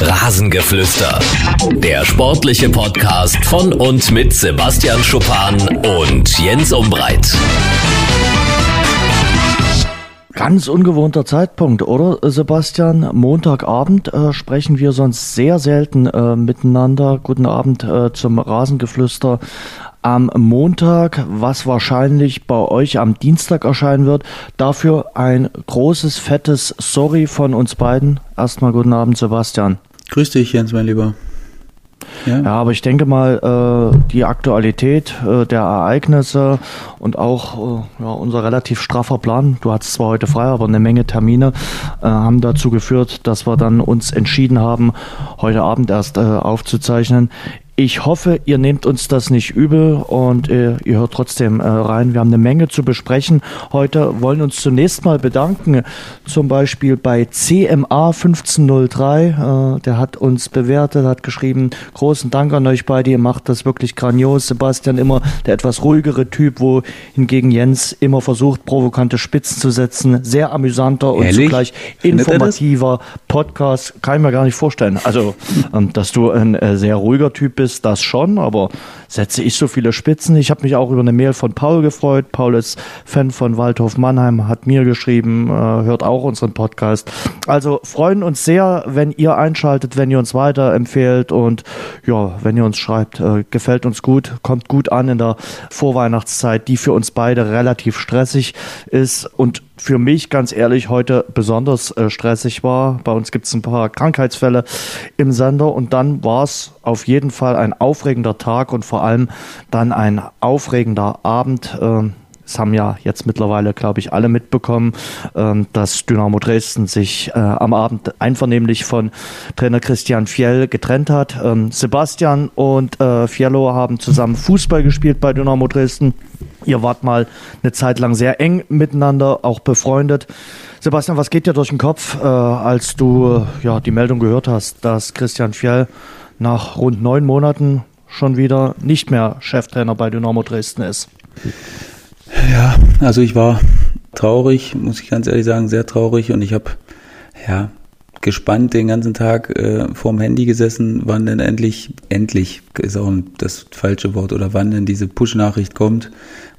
Rasengeflüster. Der sportliche Podcast von und mit Sebastian Schuppan und Jens Umbreit. Ganz ungewohnter Zeitpunkt, oder Sebastian? Montagabend äh, sprechen wir sonst sehr selten äh, miteinander. Guten Abend äh, zum Rasengeflüster am Montag, was wahrscheinlich bei euch am Dienstag erscheinen wird. Dafür ein großes, fettes Sorry von uns beiden. Erstmal guten Abend, Sebastian. Grüß dich, Jens, mein Lieber. Ja. ja, aber ich denke mal, äh, die Aktualität äh, der Ereignisse und auch äh, ja, unser relativ straffer Plan, du hattest zwar heute frei, aber eine Menge Termine, äh, haben dazu geführt, dass wir dann uns entschieden haben, heute Abend erst äh, aufzuzeichnen. Ich hoffe, ihr nehmt uns das nicht übel und äh, ihr hört trotzdem äh, rein. Wir haben eine Menge zu besprechen. Heute wollen uns zunächst mal bedanken, zum Beispiel bei CMA 1503. Äh, der hat uns bewertet, hat geschrieben, großen Dank an euch beide, ihr macht das wirklich grandios. Sebastian immer der etwas ruhigere Typ, wo hingegen Jens immer versucht, provokante Spitzen zu setzen. Sehr amüsanter und Ehrlich? zugleich informativer Podcast. Kann ich mir gar nicht vorstellen. Also, ähm, dass du ein äh, sehr ruhiger Typ bist ist das schon, aber setze ich so viele Spitzen. Ich habe mich auch über eine Mail von Paul gefreut. Paul ist Fan von Waldhof Mannheim, hat mir geschrieben, äh, hört auch unseren Podcast. Also freuen uns sehr, wenn ihr einschaltet, wenn ihr uns weiterempfehlt und ja, wenn ihr uns schreibt, äh, gefällt uns gut, kommt gut an in der Vorweihnachtszeit, die für uns beide relativ stressig ist und für mich ganz ehrlich heute besonders äh, stressig war. Bei uns gibt es ein paar Krankheitsfälle im Sender und dann war es auf jeden Fall ein aufregender Tag und vor allem dann ein aufregender Abend. Äh, es haben ja jetzt mittlerweile, glaube ich, alle mitbekommen, ähm, dass Dynamo Dresden sich äh, am Abend einvernehmlich von Trainer Christian Fiel getrennt hat. Ähm, Sebastian und äh, Fiello haben zusammen Fußball gespielt bei Dynamo Dresden. Ihr wart mal eine Zeit lang sehr eng miteinander, auch befreundet. Sebastian, was geht dir durch den Kopf, äh, als du ja die Meldung gehört hast, dass Christian Fiel nach rund neun Monaten schon wieder nicht mehr Cheftrainer bei Dynamo Dresden ist? Ja, also ich war traurig, muss ich ganz ehrlich sagen, sehr traurig. Und ich habe ja gespannt den ganzen Tag äh, vorm Handy gesessen, wann denn endlich, endlich ist auch das falsche Wort, oder wann denn diese Push-Nachricht kommt,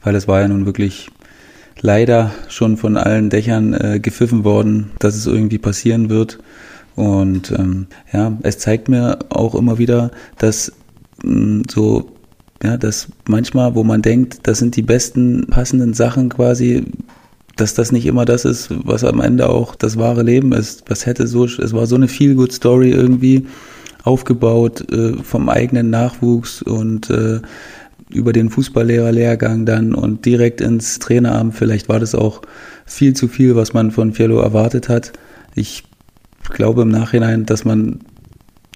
weil es war ja nun wirklich leider schon von allen Dächern äh, gepfiffen worden, dass es irgendwie passieren wird. Und ähm, ja, es zeigt mir auch immer wieder, dass mh, so ja, dass manchmal, wo man denkt, das sind die besten passenden Sachen quasi, dass das nicht immer das ist, was am Ende auch das wahre Leben ist. Was hätte so, es war so eine feel good Story irgendwie aufgebaut äh, vom eigenen Nachwuchs und äh, über den Fußballlehrerlehrgang dann und direkt ins Traineramt. Vielleicht war das auch viel zu viel, was man von Fiello erwartet hat. Ich glaube im Nachhinein, dass man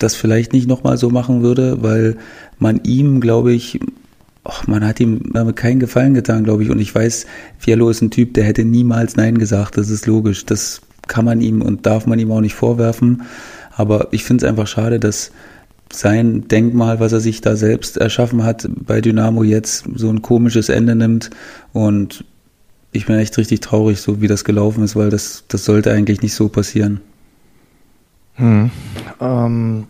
das vielleicht nicht nochmal so machen würde, weil man ihm, glaube ich, ach, man hat ihm damit keinen Gefallen getan, glaube ich. Und ich weiß, Fiello ist ein Typ, der hätte niemals Nein gesagt. Das ist logisch. Das kann man ihm und darf man ihm auch nicht vorwerfen. Aber ich finde es einfach schade, dass sein Denkmal, was er sich da selbst erschaffen hat, bei Dynamo jetzt so ein komisches Ende nimmt. Und ich bin echt richtig traurig, so wie das gelaufen ist, weil das, das sollte eigentlich nicht so passieren. Hm. Ähm,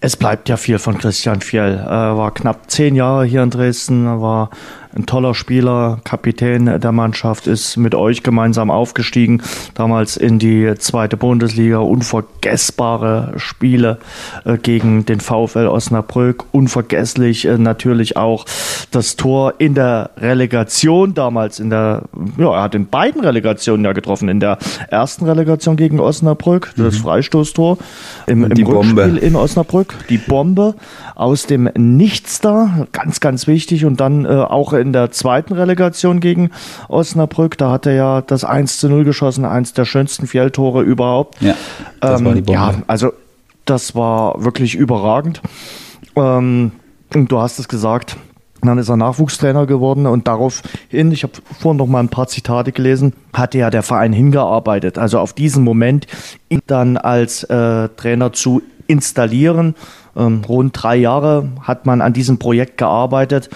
es bleibt ja viel von Christian Fiel. Er war knapp zehn Jahre hier in Dresden, war ein toller Spieler, Kapitän der Mannschaft, ist mit euch gemeinsam aufgestiegen, damals in die zweite Bundesliga. Unvergessbare Spiele äh, gegen den VfL Osnabrück. Unvergesslich äh, natürlich auch das Tor in der Relegation, damals in der, ja, er hat in beiden Relegationen ja getroffen. In der ersten Relegation gegen Osnabrück, das mhm. Freistoßtor, im, im Rückspiel Bombe. in Osnabrück, die Bombe aus dem Nichts da, ganz, ganz wichtig. Und dann äh, auch in der zweiten Relegation gegen Osnabrück, da hat er ja das 1 zu 0 geschossen, eins der schönsten Fjelltore überhaupt. Ja, das ähm, war die Bombe. Ja, also das war wirklich überragend. Ähm, und du hast es gesagt, dann ist er Nachwuchstrainer geworden und daraufhin, ich habe vorhin noch mal ein paar Zitate gelesen, hatte ja der Verein hingearbeitet. Also auf diesen Moment, ihn dann als äh, Trainer zu installieren ähm, rund drei Jahre hat man an diesem Projekt gearbeitet.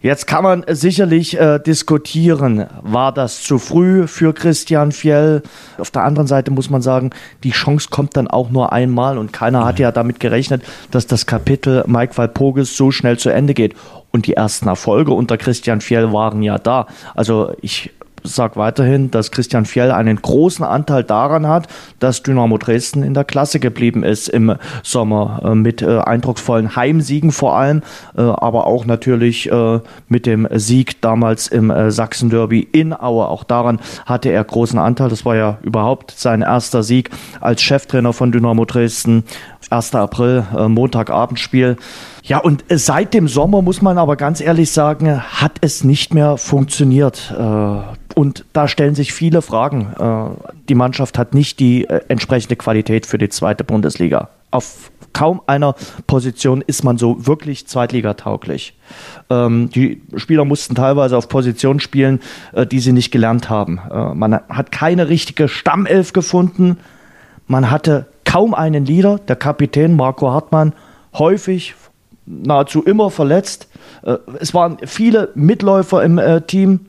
Jetzt kann man sicherlich äh, diskutieren, war das zu früh für Christian Fjell? Auf der anderen Seite muss man sagen, die Chance kommt dann auch nur einmal und keiner hat ja damit gerechnet, dass das Kapitel Mike Walpurgis so schnell zu Ende geht. Und die ersten Erfolge unter Christian Fjell waren ja da. Also ich sage weiterhin, dass Christian Fjell einen großen Anteil daran hat, dass Dynamo Dresden in der Klasse geblieben ist im Sommer äh, mit äh, eindrucksvollen Heimsiegen vor allem, äh, aber auch natürlich mit dem Sieg damals im äh, Sachsen-Derby in Aue. Auch daran hatte er großen Anteil. Das war ja überhaupt sein erster Sieg als Cheftrainer von Dynamo Dresden. 1. April, Montagabendspiel. Ja, und seit dem Sommer muss man aber ganz ehrlich sagen, hat es nicht mehr funktioniert. Und da stellen sich viele Fragen. Äh, die Mannschaft hat nicht die äh, entsprechende Qualität für die zweite Bundesliga. Auf kaum einer Position ist man so wirklich zweitligatauglich. Ähm, die Spieler mussten teilweise auf Positionen spielen, äh, die sie nicht gelernt haben. Man hat keine richtige Stammelf gefunden. Man hatte kaum einen Leader. Der Kapitän Marco Hartmann häufig, nahezu immer verletzt. Es waren viele Mitläufer im Team.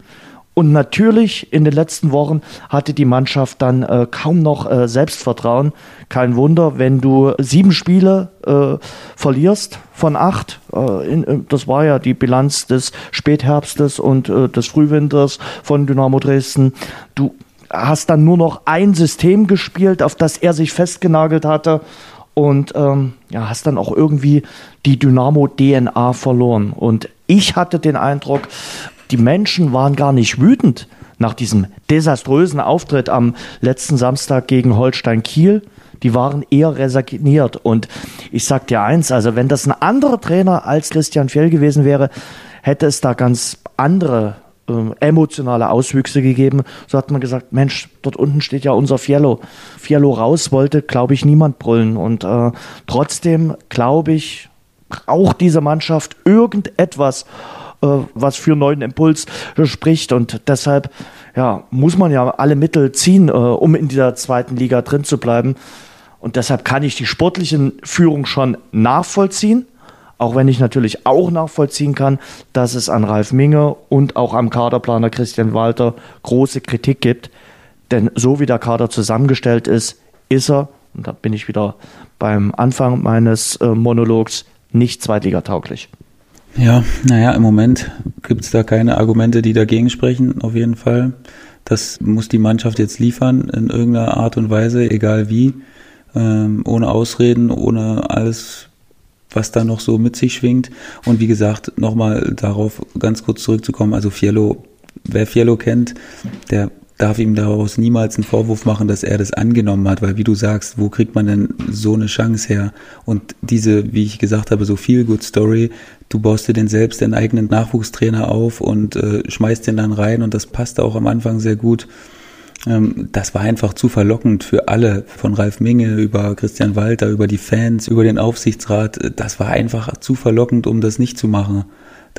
Und natürlich in den letzten Wochen hatte die Mannschaft dann äh, kaum noch äh, Selbstvertrauen. Kein Wunder, wenn du sieben Spiele äh, verlierst von acht. Äh, in, äh, das war ja die Bilanz des Spätherbstes und äh, des Frühwinters von Dynamo Dresden. Du hast dann nur noch ein System gespielt, auf das er sich festgenagelt hatte und ähm, ja, hast dann auch irgendwie die Dynamo-DNA verloren. Und ich hatte den Eindruck, die Menschen waren gar nicht wütend nach diesem desaströsen Auftritt am letzten Samstag gegen Holstein Kiel. Die waren eher resigniert. Und ich sag dir eins, also wenn das ein anderer Trainer als Christian Fjell gewesen wäre, hätte es da ganz andere äh, emotionale Auswüchse gegeben. So hat man gesagt, Mensch, dort unten steht ja unser Fiello. Fiello raus wollte, glaube ich, niemand brüllen. Und äh, trotzdem, glaube ich, braucht diese Mannschaft irgendetwas, äh, was für neuen Impuls spricht. Und deshalb ja, muss man ja alle Mittel ziehen, äh, um in dieser zweiten Liga drin zu bleiben. Und deshalb kann ich die sportliche Führung schon nachvollziehen. Auch wenn ich natürlich auch nachvollziehen kann, dass es an Ralf Minge und auch am Kaderplaner Christian Walter große Kritik gibt. Denn so wie der Kader zusammengestellt ist, ist er, und da bin ich wieder beim Anfang meines äh, Monologs, nicht zweitligatauglich. Ja, naja, im Moment gibt es da keine Argumente, die dagegen sprechen, auf jeden Fall. Das muss die Mannschaft jetzt liefern, in irgendeiner Art und Weise, egal wie, ähm, ohne Ausreden, ohne alles, was da noch so mit sich schwingt. Und wie gesagt, nochmal darauf ganz kurz zurückzukommen, also Fiello, wer Fiello kennt, der darf ihm daraus niemals einen Vorwurf machen, dass er das angenommen hat, weil wie du sagst, wo kriegt man denn so eine Chance her? Und diese, wie ich gesagt habe, so viel Good Story, du baust dir den selbst den eigenen Nachwuchstrainer auf und äh, schmeißt den dann rein und das passte auch am Anfang sehr gut. Ähm, das war einfach zu verlockend für alle, von Ralf Minge über Christian Walter, über die Fans, über den Aufsichtsrat. Das war einfach zu verlockend, um das nicht zu machen.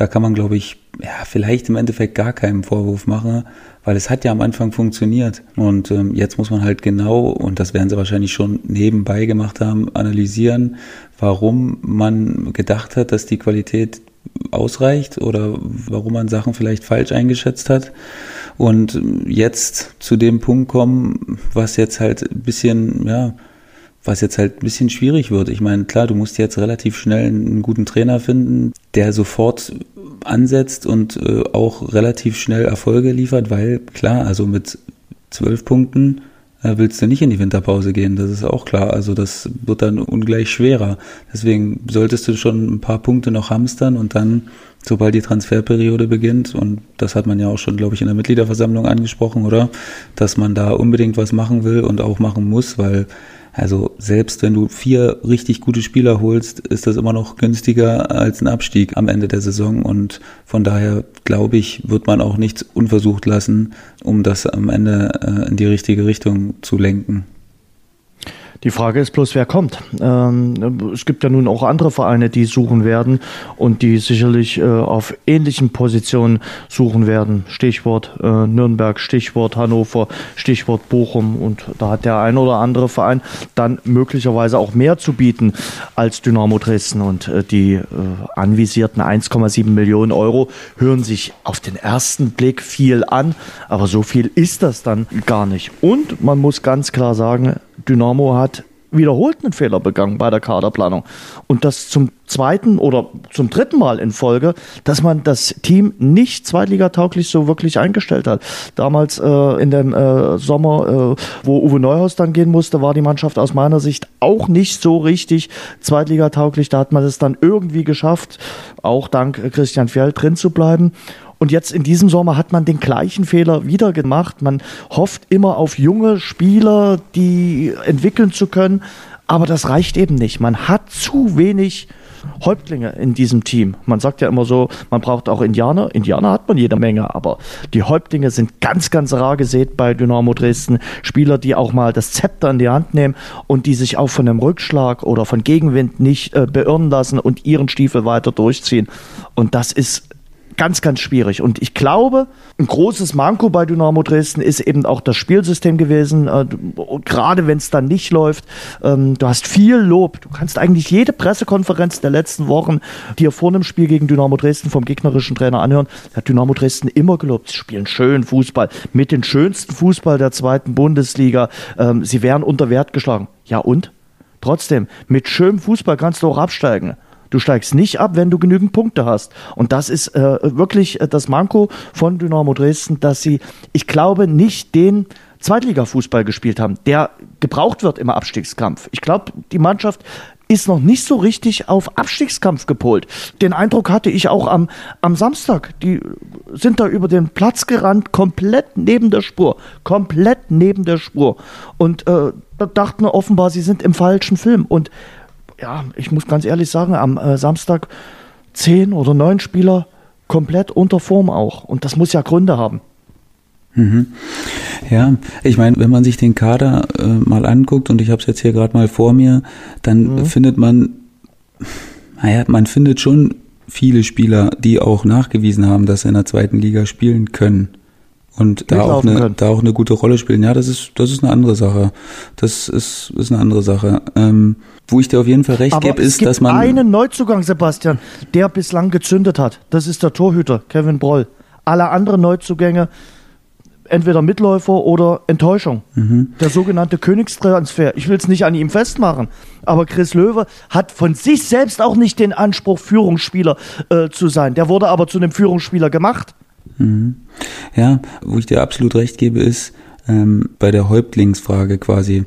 Da kann man, glaube ich, ja, vielleicht im Endeffekt gar keinen Vorwurf machen, weil es hat ja am Anfang funktioniert. Und ähm, jetzt muss man halt genau, und das werden sie wahrscheinlich schon nebenbei gemacht haben, analysieren, warum man gedacht hat, dass die Qualität ausreicht oder warum man Sachen vielleicht falsch eingeschätzt hat. Und jetzt zu dem Punkt kommen, was jetzt halt ein bisschen, ja, was jetzt halt ein bisschen schwierig wird. Ich meine, klar, du musst jetzt relativ schnell einen guten Trainer finden, der sofort ansetzt und äh, auch relativ schnell Erfolge liefert, weil klar, also mit zwölf Punkten äh, willst du nicht in die Winterpause gehen, das ist auch klar. Also das wird dann ungleich schwerer. Deswegen solltest du schon ein paar Punkte noch hamstern und dann, sobald die Transferperiode beginnt, und das hat man ja auch schon, glaube ich, in der Mitgliederversammlung angesprochen, oder? Dass man da unbedingt was machen will und auch machen muss, weil also selbst wenn du vier richtig gute Spieler holst, ist das immer noch günstiger als ein Abstieg am Ende der Saison. Und von daher glaube ich, wird man auch nichts unversucht lassen, um das am Ende äh, in die richtige Richtung zu lenken. Die Frage ist bloß, wer kommt. Ähm, es gibt ja nun auch andere Vereine, die suchen werden und die sicherlich äh, auf ähnlichen Positionen suchen werden. Stichwort äh, Nürnberg, Stichwort Hannover, Stichwort Bochum. Und da hat der ein oder andere Verein dann möglicherweise auch mehr zu bieten als Dynamo Dresden. Und äh, die äh, anvisierten 1,7 Millionen Euro hören sich auf den ersten Blick viel an, aber so viel ist das dann gar nicht. Und man muss ganz klar sagen, Dynamo hat wiederholt einen Fehler begangen bei der Kaderplanung. Und das zum zweiten oder zum dritten Mal in Folge, dass man das Team nicht zweitligatauglich so wirklich eingestellt hat. Damals äh, in dem äh, Sommer, äh, wo Uwe Neuhaus dann gehen musste, war die Mannschaft aus meiner Sicht auch nicht so richtig zweitligatauglich. Da hat man es dann irgendwie geschafft, auch dank Christian Fjell drin zu bleiben. Und jetzt in diesem Sommer hat man den gleichen Fehler wieder gemacht. Man hofft immer auf junge Spieler, die entwickeln zu können. Aber das reicht eben nicht. Man hat zu wenig Häuptlinge in diesem Team. Man sagt ja immer so, man braucht auch Indianer. Indianer hat man jede Menge, aber die Häuptlinge sind ganz, ganz rar gesät bei Dynamo Dresden. Spieler, die auch mal das Zepter in die Hand nehmen und die sich auch von einem Rückschlag oder von Gegenwind nicht äh, beirren lassen und ihren Stiefel weiter durchziehen. Und das ist ganz, ganz schwierig. Und ich glaube, ein großes Manko bei Dynamo Dresden ist eben auch das Spielsystem gewesen. Äh, gerade wenn es dann nicht läuft. Ähm, du hast viel Lob. Du kannst eigentlich jede Pressekonferenz der letzten Wochen dir vor einem Spiel gegen Dynamo Dresden vom gegnerischen Trainer anhören. Hat Dynamo Dresden immer gelobt. Sie spielen schön Fußball. Mit den schönsten Fußball der zweiten Bundesliga. Ähm, sie wären unter Wert geschlagen. Ja und? Trotzdem, mit schönem Fußball kannst du auch absteigen. Du steigst nicht ab, wenn du genügend Punkte hast. Und das ist äh, wirklich äh, das Manko von Dynamo Dresden, dass sie, ich glaube, nicht den Zweitliga-Fußball gespielt haben, der gebraucht wird im Abstiegskampf. Ich glaube, die Mannschaft ist noch nicht so richtig auf Abstiegskampf gepolt. Den Eindruck hatte ich auch am, am Samstag. Die sind da über den Platz gerannt, komplett neben der Spur. Komplett neben der Spur. Und äh, dachten offenbar, sie sind im falschen Film. Und ja, ich muss ganz ehrlich sagen, am äh, Samstag zehn oder neun Spieler komplett unter Form auch. Und das muss ja Gründe haben. Mhm. Ja, ich meine, wenn man sich den Kader äh, mal anguckt, und ich habe es jetzt hier gerade mal vor mir, dann mhm. findet man, naja, man findet schon viele Spieler, die auch nachgewiesen haben, dass sie in der zweiten Liga spielen können und da auch, eine, da auch eine gute Rolle spielen. Ja, das ist, das ist eine andere Sache. Das ist, ist eine andere Sache. Ähm, wo ich dir auf jeden Fall recht gebe, ist, dass man. einen Neuzugang, Sebastian, der bislang gezündet hat. Das ist der Torhüter, Kevin Broll. Alle anderen Neuzugänge, entweder Mitläufer oder Enttäuschung. Mhm. Der sogenannte Königstransfer. Ich will es nicht an ihm festmachen, aber Chris Löwe hat von sich selbst auch nicht den Anspruch, Führungsspieler äh, zu sein. Der wurde aber zu einem Führungsspieler gemacht. Mhm. Ja, wo ich dir absolut recht gebe, ist ähm, bei der Häuptlingsfrage quasi.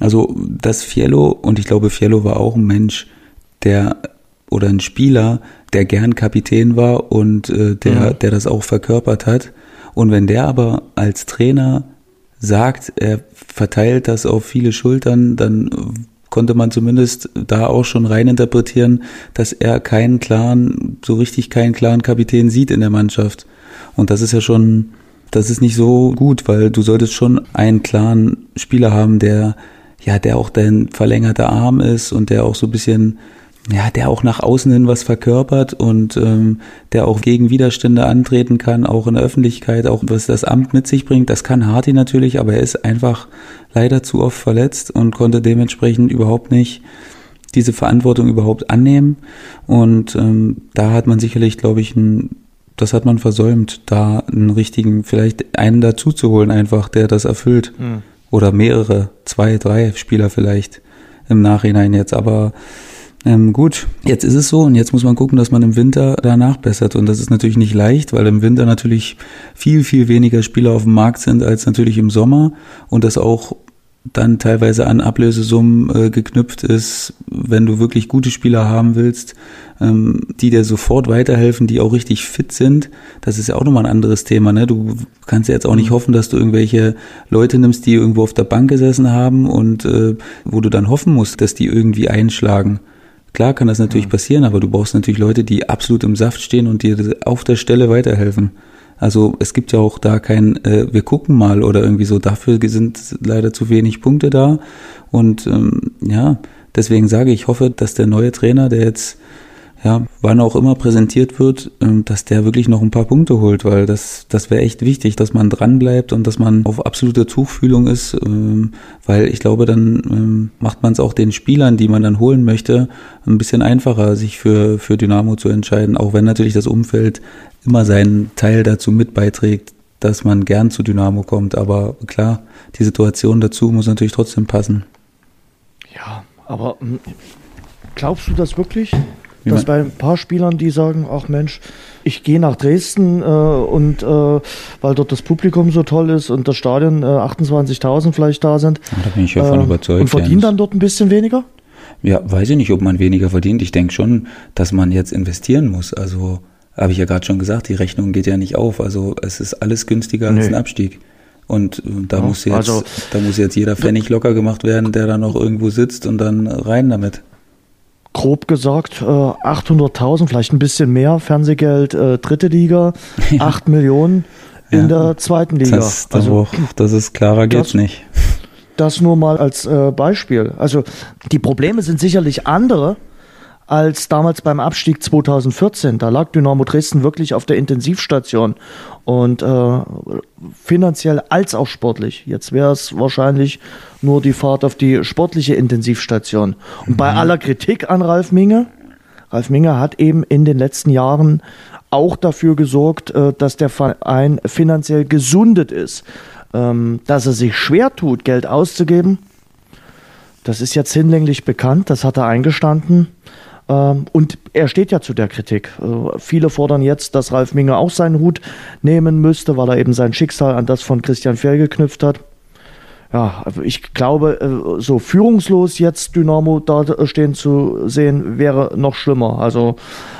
Also das Fiello, und ich glaube, Fiello war auch ein Mensch, der oder ein Spieler, der gern Kapitän war und äh, der, mhm. der das auch verkörpert hat. Und wenn der aber als Trainer sagt, er verteilt das auf viele Schultern, dann konnte man zumindest da auch schon rein interpretieren, dass er keinen klaren, so richtig keinen klaren Kapitän sieht in der Mannschaft. Und das ist ja schon, das ist nicht so gut, weil du solltest schon einen klaren Spieler haben, der, ja, der auch dein verlängerter Arm ist und der auch so ein bisschen, ja, der auch nach außen hin was verkörpert und ähm, der auch gegen Widerstände antreten kann, auch in der Öffentlichkeit, auch was das Amt mit sich bringt. Das kann Harti natürlich, aber er ist einfach leider zu oft verletzt und konnte dementsprechend überhaupt nicht diese Verantwortung überhaupt annehmen. Und ähm, da hat man sicherlich, glaube ich, ein das hat man versäumt, da einen richtigen, vielleicht einen dazu zu holen, einfach, der das erfüllt. Mhm. Oder mehrere, zwei, drei Spieler vielleicht im Nachhinein jetzt. Aber ähm, gut, jetzt ist es so und jetzt muss man gucken, dass man im Winter danach bessert. Und das ist natürlich nicht leicht, weil im Winter natürlich viel, viel weniger Spieler auf dem Markt sind als natürlich im Sommer und das auch dann teilweise an Ablösesummen äh, geknüpft ist, wenn du wirklich gute Spieler haben willst, ähm, die dir sofort weiterhelfen, die auch richtig fit sind. Das ist ja auch nochmal ein anderes Thema. Ne? Du kannst ja jetzt auch nicht mhm. hoffen, dass du irgendwelche Leute nimmst, die irgendwo auf der Bank gesessen haben und äh, wo du dann hoffen musst, dass die irgendwie einschlagen. Klar kann das natürlich ja. passieren, aber du brauchst natürlich Leute, die absolut im Saft stehen und dir auf der Stelle weiterhelfen. Also es gibt ja auch da kein, äh, wir gucken mal oder irgendwie so, dafür sind leider zu wenig Punkte da. Und ähm, ja, deswegen sage ich, ich hoffe, dass der neue Trainer, der jetzt ja, wann auch immer präsentiert wird, ähm, dass der wirklich noch ein paar Punkte holt, weil das, das wäre echt wichtig, dass man dran bleibt und dass man auf absoluter Tuchfühlung ist, ähm, weil ich glaube, dann ähm, macht man es auch den Spielern, die man dann holen möchte, ein bisschen einfacher, sich für, für Dynamo zu entscheiden, auch wenn natürlich das Umfeld immer seinen Teil dazu mit beiträgt, dass man gern zu Dynamo kommt, aber klar, die Situation dazu muss natürlich trotzdem passen. Ja, aber hm, glaubst du das wirklich? Wie dass bei ein paar Spielern, die sagen, ach Mensch, ich gehe nach Dresden äh, und äh, weil dort das Publikum so toll ist und das Stadion äh, 28.000 vielleicht da sind. Da bin ich davon äh, überzeugt. Und verdienen dann dort ein bisschen weniger? Ja, weiß ich nicht, ob man weniger verdient. Ich denke schon, dass man jetzt investieren muss. Also habe ich ja gerade schon gesagt, die Rechnung geht ja nicht auf. Also es ist alles günstiger nee. als ein Abstieg. Und äh, da ja, muss jetzt, also, da muss jetzt jeder Pfennig locker gemacht werden, der da noch irgendwo sitzt und dann rein damit grob gesagt äh, 800.000, vielleicht ein bisschen mehr Fernsehgeld, äh, dritte Liga, ja. 8 Millionen in ja. der zweiten Liga. Das, das, also, das ist klarer geht's das, nicht. Das nur mal als äh, Beispiel. Also die Probleme sind sicherlich andere als damals beim Abstieg 2014. Da lag Dynamo Dresden wirklich auf der Intensivstation und äh, finanziell als auch sportlich. Jetzt wäre es wahrscheinlich nur die Fahrt auf die sportliche Intensivstation. Und mhm. bei aller Kritik an Ralf Minge, Ralf Minge hat eben in den letzten Jahren auch dafür gesorgt, äh, dass der Verein finanziell gesundet ist. Ähm, dass er sich schwer tut, Geld auszugeben, das ist jetzt hinlänglich bekannt, das hat er eingestanden. Ähm, und er steht ja zu der Kritik. Äh, viele fordern jetzt, dass Ralf Minge auch seinen Hut nehmen müsste, weil er eben sein Schicksal an das von Christian Fjell geknüpft hat. Ja, ich glaube, äh, so führungslos jetzt Dynamo da stehen zu sehen, wäre noch schlimmer. Also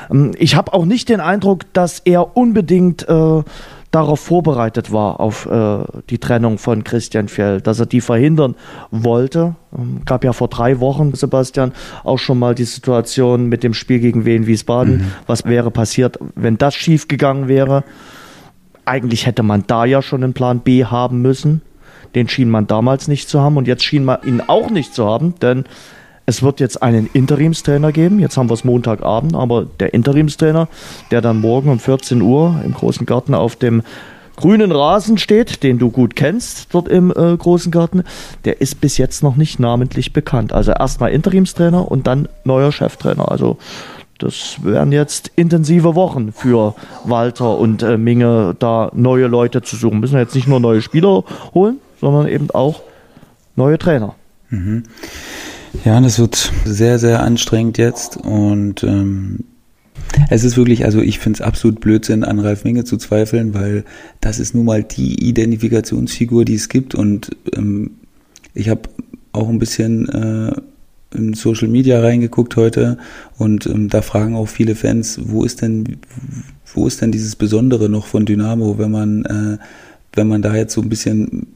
ähm, ich habe auch nicht den Eindruck, dass er unbedingt äh, darauf vorbereitet war, auf äh, die Trennung von Christian Fjell, dass er die verhindern wollte. Ähm, gab ja vor drei Wochen, Sebastian, auch schon mal die Situation mit dem Spiel gegen Wien Wiesbaden. Mhm. Was wäre passiert, wenn das schiefgegangen wäre? Eigentlich hätte man da ja schon einen Plan B haben müssen. Den schien man damals nicht zu haben und jetzt schien man ihn auch nicht zu haben, denn es wird jetzt einen Interimstrainer geben. Jetzt haben wir es Montagabend, aber der Interimstrainer, der dann morgen um 14 Uhr im großen Garten auf dem grünen Rasen steht, den du gut kennst dort im äh, großen Garten, der ist bis jetzt noch nicht namentlich bekannt. Also erstmal Interimstrainer und dann neuer Cheftrainer. Also das wären jetzt intensive Wochen für Walter und äh, Minge, da neue Leute zu suchen. Müssen jetzt nicht nur neue Spieler holen, sondern eben auch neue Trainer. Mhm. Ja, das wird sehr, sehr anstrengend jetzt und ähm, es ist wirklich, also ich finde es absolut Blödsinn, an Ralf Minge zu zweifeln, weil das ist nun mal die Identifikationsfigur, die es gibt und ähm, ich habe auch ein bisschen äh, in Social Media reingeguckt heute und ähm, da fragen auch viele Fans, wo ist denn, wo ist denn dieses Besondere noch von Dynamo, wenn man, äh, wenn man da jetzt so ein bisschen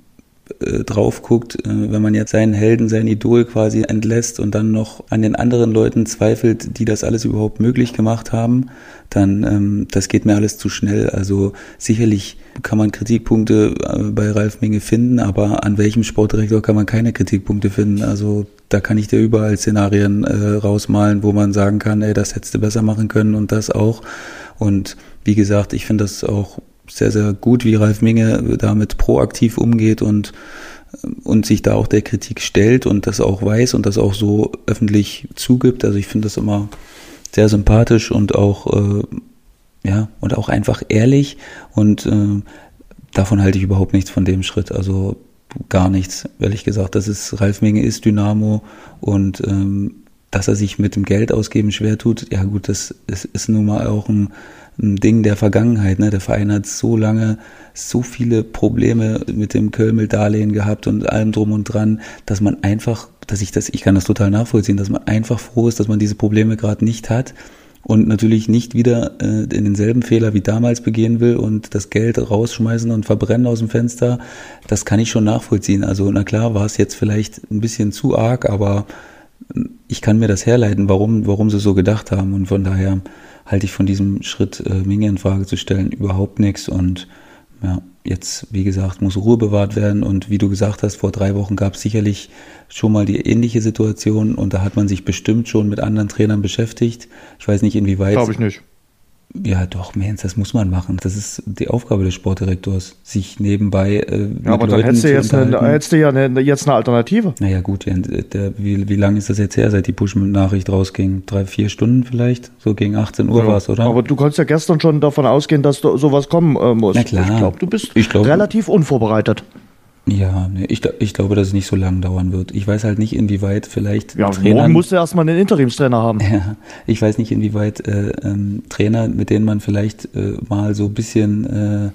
drauf guckt, äh, wenn man jetzt seinen Helden, sein Idol quasi entlässt und dann noch an den anderen Leuten zweifelt, die das alles überhaupt möglich gemacht haben, dann ähm, das geht mir alles zu schnell. Also sicherlich kann man Kritikpunkte äh, bei Ralf Minge finden, aber an welchem Sportdirektor kann man keine Kritikpunkte finden? Also da kann ich dir überall Szenarien äh, rausmalen, wo man sagen kann, ey, das hättest du besser machen können und das auch. Und wie gesagt, ich finde das auch sehr, sehr gut, wie Ralf Minge damit proaktiv umgeht und, und sich da auch der Kritik stellt und das auch weiß und das auch so öffentlich zugibt. Also ich finde das immer sehr sympathisch und auch, äh, ja, und auch einfach ehrlich und äh, davon halte ich überhaupt nichts von dem Schritt. Also gar nichts, ehrlich gesagt. Das ist, Ralf Minge ist Dynamo und ähm, dass er sich mit dem Geld ausgeben schwer tut, ja gut, das ist, ist nun mal auch ein ein Ding der Vergangenheit. Ne? Der Verein hat so lange so viele Probleme mit dem Kölmel-Darlehen gehabt und allem drum und dran, dass man einfach, dass ich das, ich kann das total nachvollziehen, dass man einfach froh ist, dass man diese Probleme gerade nicht hat und natürlich nicht wieder äh, in denselben Fehler wie damals begehen will und das Geld rausschmeißen und verbrennen aus dem Fenster, das kann ich schon nachvollziehen. Also na klar war es jetzt vielleicht ein bisschen zu arg, aber ich kann mir das herleiten, warum, warum sie so gedacht haben und von daher halte ich von diesem Schritt, äh, Minge in Frage zu stellen, überhaupt nichts. Und ja, jetzt, wie gesagt, muss Ruhe bewahrt werden. Und wie du gesagt hast, vor drei Wochen gab es sicherlich schon mal die ähnliche Situation und da hat man sich bestimmt schon mit anderen Trainern beschäftigt. Ich weiß nicht, inwieweit. Glaube ich nicht. Ja, doch, Mensch, das muss man machen. Das ist die Aufgabe des Sportdirektors, sich nebenbei. Äh, ja, aber dann hättest du, jetzt eine, hättest du ja eine, jetzt eine Alternative. Naja, gut, der, wie, wie lange ist das jetzt her, seit die Push-Nachricht rausging? Drei, vier Stunden vielleicht? So gegen 18 Uhr ja, war es, oder? Aber du konntest ja gestern schon davon ausgehen, dass da sowas kommen äh, muss. Na klar. Ich glaube, du bist glaub, relativ unvorbereitet. Ja, nee, ich, ich glaube, dass es nicht so lange dauern wird. Ich weiß halt nicht, inwieweit vielleicht. Ja, Trainern, morgen musst du erstmal einen Interimstrainer haben. Ja, ich weiß nicht, inwieweit äh, ähm, Trainer, mit denen man vielleicht äh, mal so ein bisschen äh,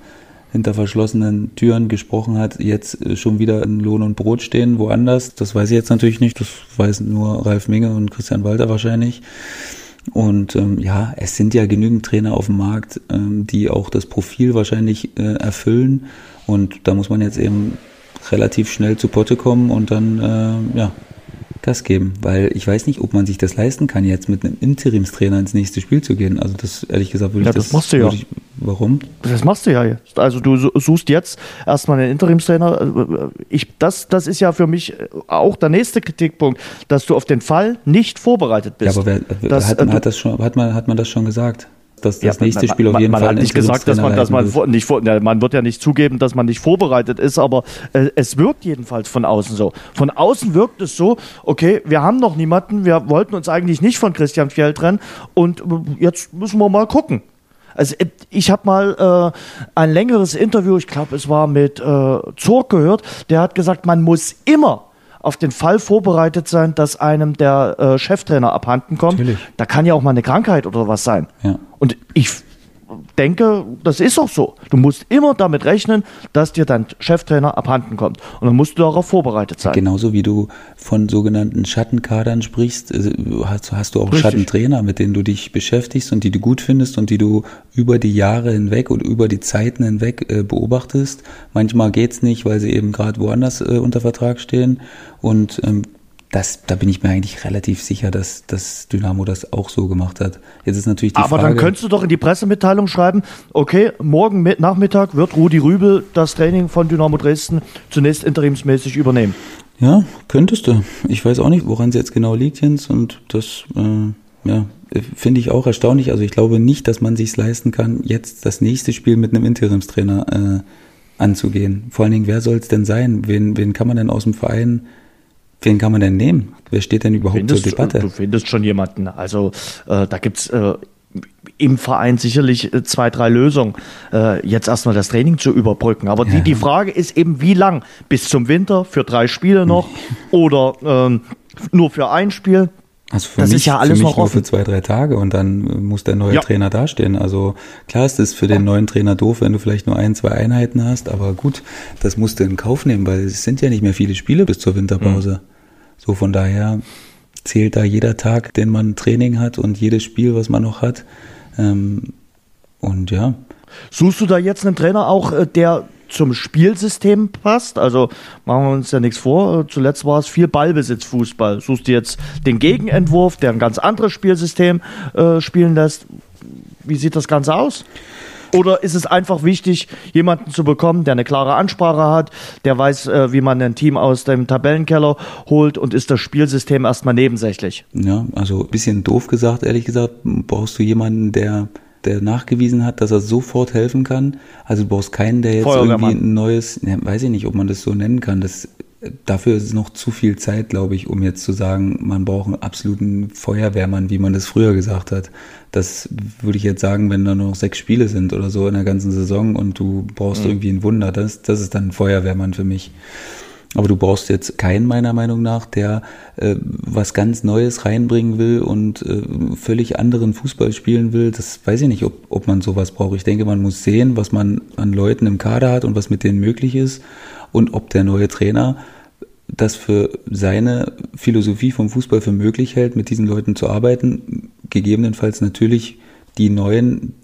hinter verschlossenen Türen gesprochen hat, jetzt äh, schon wieder in Lohn und Brot stehen, woanders. Das weiß ich jetzt natürlich nicht. Das weiß nur Ralf Minge und Christian Walter wahrscheinlich. Und ähm, ja, es sind ja genügend Trainer auf dem Markt, ähm, die auch das Profil wahrscheinlich äh, erfüllen. Und da muss man jetzt eben relativ schnell zu Potte kommen und dann äh, ja, Gas geben, weil ich weiß nicht, ob man sich das leisten kann, jetzt mit einem Interimstrainer ins nächste Spiel zu gehen. Also das ehrlich gesagt würde ja, ich das, das machst du ja. Ich, warum? Das machst du ja jetzt. Also du suchst jetzt erstmal einen Interimstrainer. Ich, das, das ist ja für mich auch der nächste Kritikpunkt, dass du auf den Fall nicht vorbereitet bist. Ja, aber wer, das, hat, man, hat, das schon, hat, man, hat man das schon gesagt? Dass das ja, nächste man, Spiel auf jeden man, man Fall hat nicht gesagt, dass man, dass man nicht vor, man wird ja nicht zugeben, dass man nicht vorbereitet ist, aber äh, es wirkt jedenfalls von außen so. Von außen wirkt es so, okay, wir haben noch niemanden, wir wollten uns eigentlich nicht von Christian Fjell trennen und äh, jetzt müssen wir mal gucken. Also äh, ich habe mal äh, ein längeres Interview, ich glaube, es war mit äh, Zorg gehört, der hat gesagt, man muss immer auf den Fall vorbereitet sein, dass einem der äh, Cheftrainer abhanden kommt. Natürlich. Da kann ja auch mal eine Krankheit oder was sein. Ja. Und ich denke, das ist auch so. Du musst immer damit rechnen, dass dir dein Cheftrainer abhanden kommt. Und dann musst du darauf vorbereitet sein. Genauso wie du von sogenannten Schattenkadern sprichst, äh, hast, hast du auch Richtig. Schattentrainer, mit denen du dich beschäftigst und die du gut findest und die du über die Jahre hinweg und über die Zeiten hinweg äh, beobachtest. Manchmal geht's nicht, weil sie eben gerade woanders äh, unter Vertrag stehen. Und ähm, das, da bin ich mir eigentlich relativ sicher, dass, dass Dynamo das auch so gemacht hat. Jetzt ist natürlich die Aber Frage, dann könntest du doch in die Pressemitteilung schreiben, okay, morgen Nachmittag wird Rudi Rübel das Training von Dynamo Dresden zunächst interimsmäßig übernehmen. Ja, könntest du. Ich weiß auch nicht, woran es jetzt genau liegt, Jens, und das, äh, ja, finde ich auch erstaunlich. Also ich glaube nicht, dass man sich leisten kann, jetzt das nächste Spiel mit einem Interimstrainer äh, anzugehen. Vor allen Dingen, wer soll es denn sein? Wen, wen kann man denn aus dem Verein Wen kann man denn nehmen? Wer steht denn überhaupt findest, zur Debatte? Du findest schon jemanden. Also äh, da gibt's äh, im Verein sicherlich äh, zwei, drei Lösungen, äh, jetzt erstmal das Training zu überbrücken. Aber ja. die, die Frage ist eben, wie lang? Bis zum Winter, für drei Spiele noch oder ähm, nur für ein Spiel? Also für das mich, ist ja alles für mich noch nur für zwei, drei Tage und dann äh, muss der neue ja. Trainer dastehen. Also klar ist es für den neuen Trainer doof, wenn du vielleicht nur ein, zwei Einheiten hast, aber gut, das musst du in Kauf nehmen, weil es sind ja nicht mehr viele Spiele bis zur Winterpause. Mhm. So von daher zählt da jeder Tag, den man Training hat und jedes Spiel, was man noch hat. Ähm, und ja. Suchst du da jetzt einen Trainer auch, äh, der zum Spielsystem passt. Also machen wir uns ja nichts vor. Zuletzt war es viel Ballbesitzfußball. Suchst du jetzt den Gegenentwurf, der ein ganz anderes Spielsystem äh, spielen lässt. Wie sieht das Ganze aus? Oder ist es einfach wichtig, jemanden zu bekommen, der eine klare Ansprache hat, der weiß, äh, wie man ein Team aus dem Tabellenkeller holt und ist das Spielsystem erstmal nebensächlich? Ja, also ein bisschen doof gesagt, ehrlich gesagt, brauchst du jemanden, der der nachgewiesen hat, dass er sofort helfen kann. Also du brauchst keinen, der jetzt irgendwie ein neues, ne, weiß ich nicht, ob man das so nennen kann. Das, dafür ist noch zu viel Zeit, glaube ich, um jetzt zu sagen, man braucht einen absoluten Feuerwehrmann, wie man das früher gesagt hat. Das würde ich jetzt sagen, wenn da nur noch sechs Spiele sind oder so in der ganzen Saison und du brauchst mhm. irgendwie ein Wunder, das, das ist dann ein Feuerwehrmann für mich. Aber du brauchst jetzt keinen, meiner Meinung nach, der äh, was ganz Neues reinbringen will und äh, völlig anderen Fußball spielen will. Das weiß ich nicht, ob, ob man sowas braucht. Ich denke, man muss sehen, was man an Leuten im Kader hat und was mit denen möglich ist und ob der neue Trainer das für seine Philosophie vom Fußball für möglich hält, mit diesen Leuten zu arbeiten. Gegebenenfalls natürlich die neuen,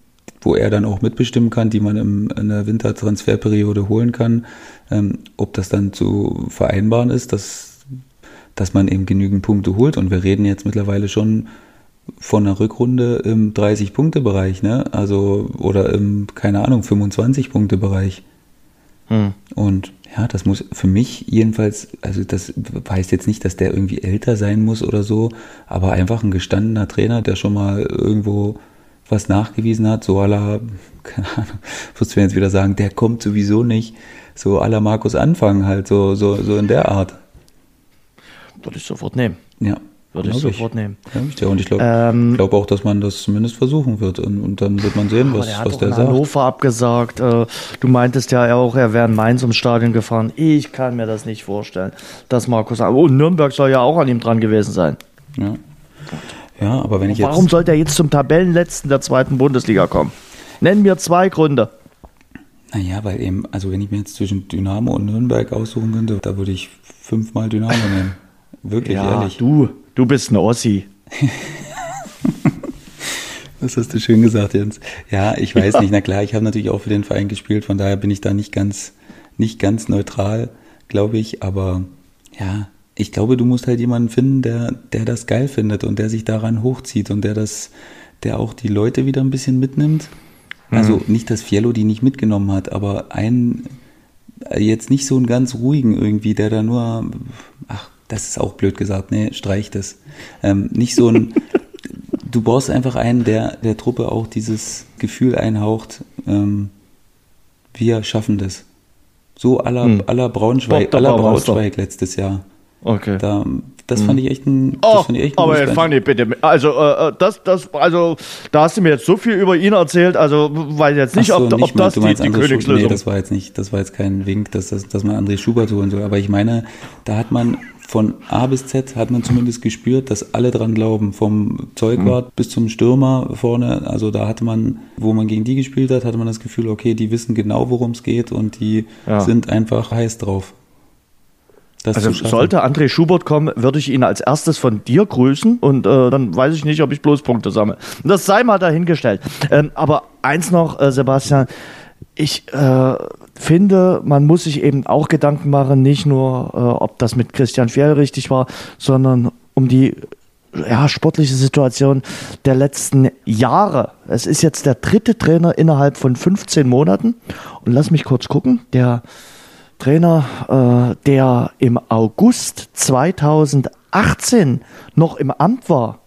wo er dann auch mitbestimmen kann, die man im, in der Wintertransferperiode holen kann. Ähm, ob das dann zu vereinbaren ist, dass, dass man eben genügend Punkte holt. Und wir reden jetzt mittlerweile schon von einer Rückrunde im 30-Punkte-Bereich, ne? Also, oder im, keine Ahnung, 25-Punkte-Bereich. Hm. Und ja, das muss für mich jedenfalls, also das heißt jetzt nicht, dass der irgendwie älter sein muss oder so, aber einfach ein gestandener Trainer, der schon mal irgendwo was nachgewiesen hat, so aller, keine Ahnung, wirst du jetzt wieder sagen, der kommt sowieso nicht, so aller Markus Anfang halt, so, so, so in der Art. Würde ich sofort nehmen. Ja. Würde ich sofort ich. nehmen. Ja, und ich glaube ähm, glaub auch, dass man das zumindest versuchen wird. Und, und dann wird man sehen, was der, was der sagt. Hannover abgesagt. Äh, du meintest ja auch, er wäre in Mainz ums Stadion gefahren. Ich kann mir das nicht vorstellen, dass Markus. Oh, Nürnberg soll ja auch an ihm dran gewesen sein. Ja. Ja, aber wenn ich jetzt. Warum sollte er jetzt zum Tabellenletzten der zweiten Bundesliga kommen? Nenn mir zwei Gründe. Naja, weil eben, also wenn ich mir jetzt zwischen Dynamo und Nürnberg aussuchen könnte, da würde ich fünfmal Dynamo nehmen. Wirklich, ja, ehrlich. Du, du bist ein Ossi. Das hast du schön gesagt, Jens. Ja, ich weiß ja. nicht. Na klar, ich habe natürlich auch für den Verein gespielt, von daher bin ich da nicht ganz, nicht ganz neutral, glaube ich. Aber ja, ich glaube, du musst halt jemanden finden, der, der das geil findet und der sich daran hochzieht und der das, der auch die Leute wieder ein bisschen mitnimmt. Also mhm. nicht, dass Fiello die nicht mitgenommen hat, aber einen, jetzt nicht so einen ganz ruhigen irgendwie, der da nur, ach, das ist auch blöd gesagt, nee, streich das. Ähm, nicht so ein, du brauchst einfach einen, der der Truppe auch dieses Gefühl einhaucht, ähm, wir schaffen das. So aller, hm. aller Braunschweig, aller Braunschweig letztes Jahr. Okay. Da, das fand ich echt ein. Oh, fand ich echt ein aber Fanny, bitte. Also, äh, äh, das, das, also, da hast du mir jetzt so viel über ihn erzählt, also weiß jetzt nicht, so, ob, nicht ob das die, die Königslösung Nee, das war jetzt nicht, das war jetzt kein Wink, dass, dass, dass man André Schubert holen soll. Aber ich meine, da hat man von A bis Z hat man zumindest gespürt, dass alle dran glauben. Vom Zeugwart mhm. bis zum Stürmer vorne. Also da hatte man, wo man gegen die gespielt hat, hatte man das Gefühl, okay, die wissen genau, worum es geht und die ja. sind einfach heiß drauf also sollte André Schubert kommen, würde ich ihn als erstes von dir grüßen und äh, dann weiß ich nicht, ob ich bloß Punkte sammle. Das sei mal dahingestellt. Ähm, aber eins noch, äh, Sebastian, ich äh, finde, man muss sich eben auch Gedanken machen, nicht nur, äh, ob das mit Christian Fjell richtig war, sondern um die ja, sportliche Situation der letzten Jahre. Es ist jetzt der dritte Trainer innerhalb von 15 Monaten. Und lass mich kurz gucken. Der Trainer, äh, der im August 2018 noch im Amt war,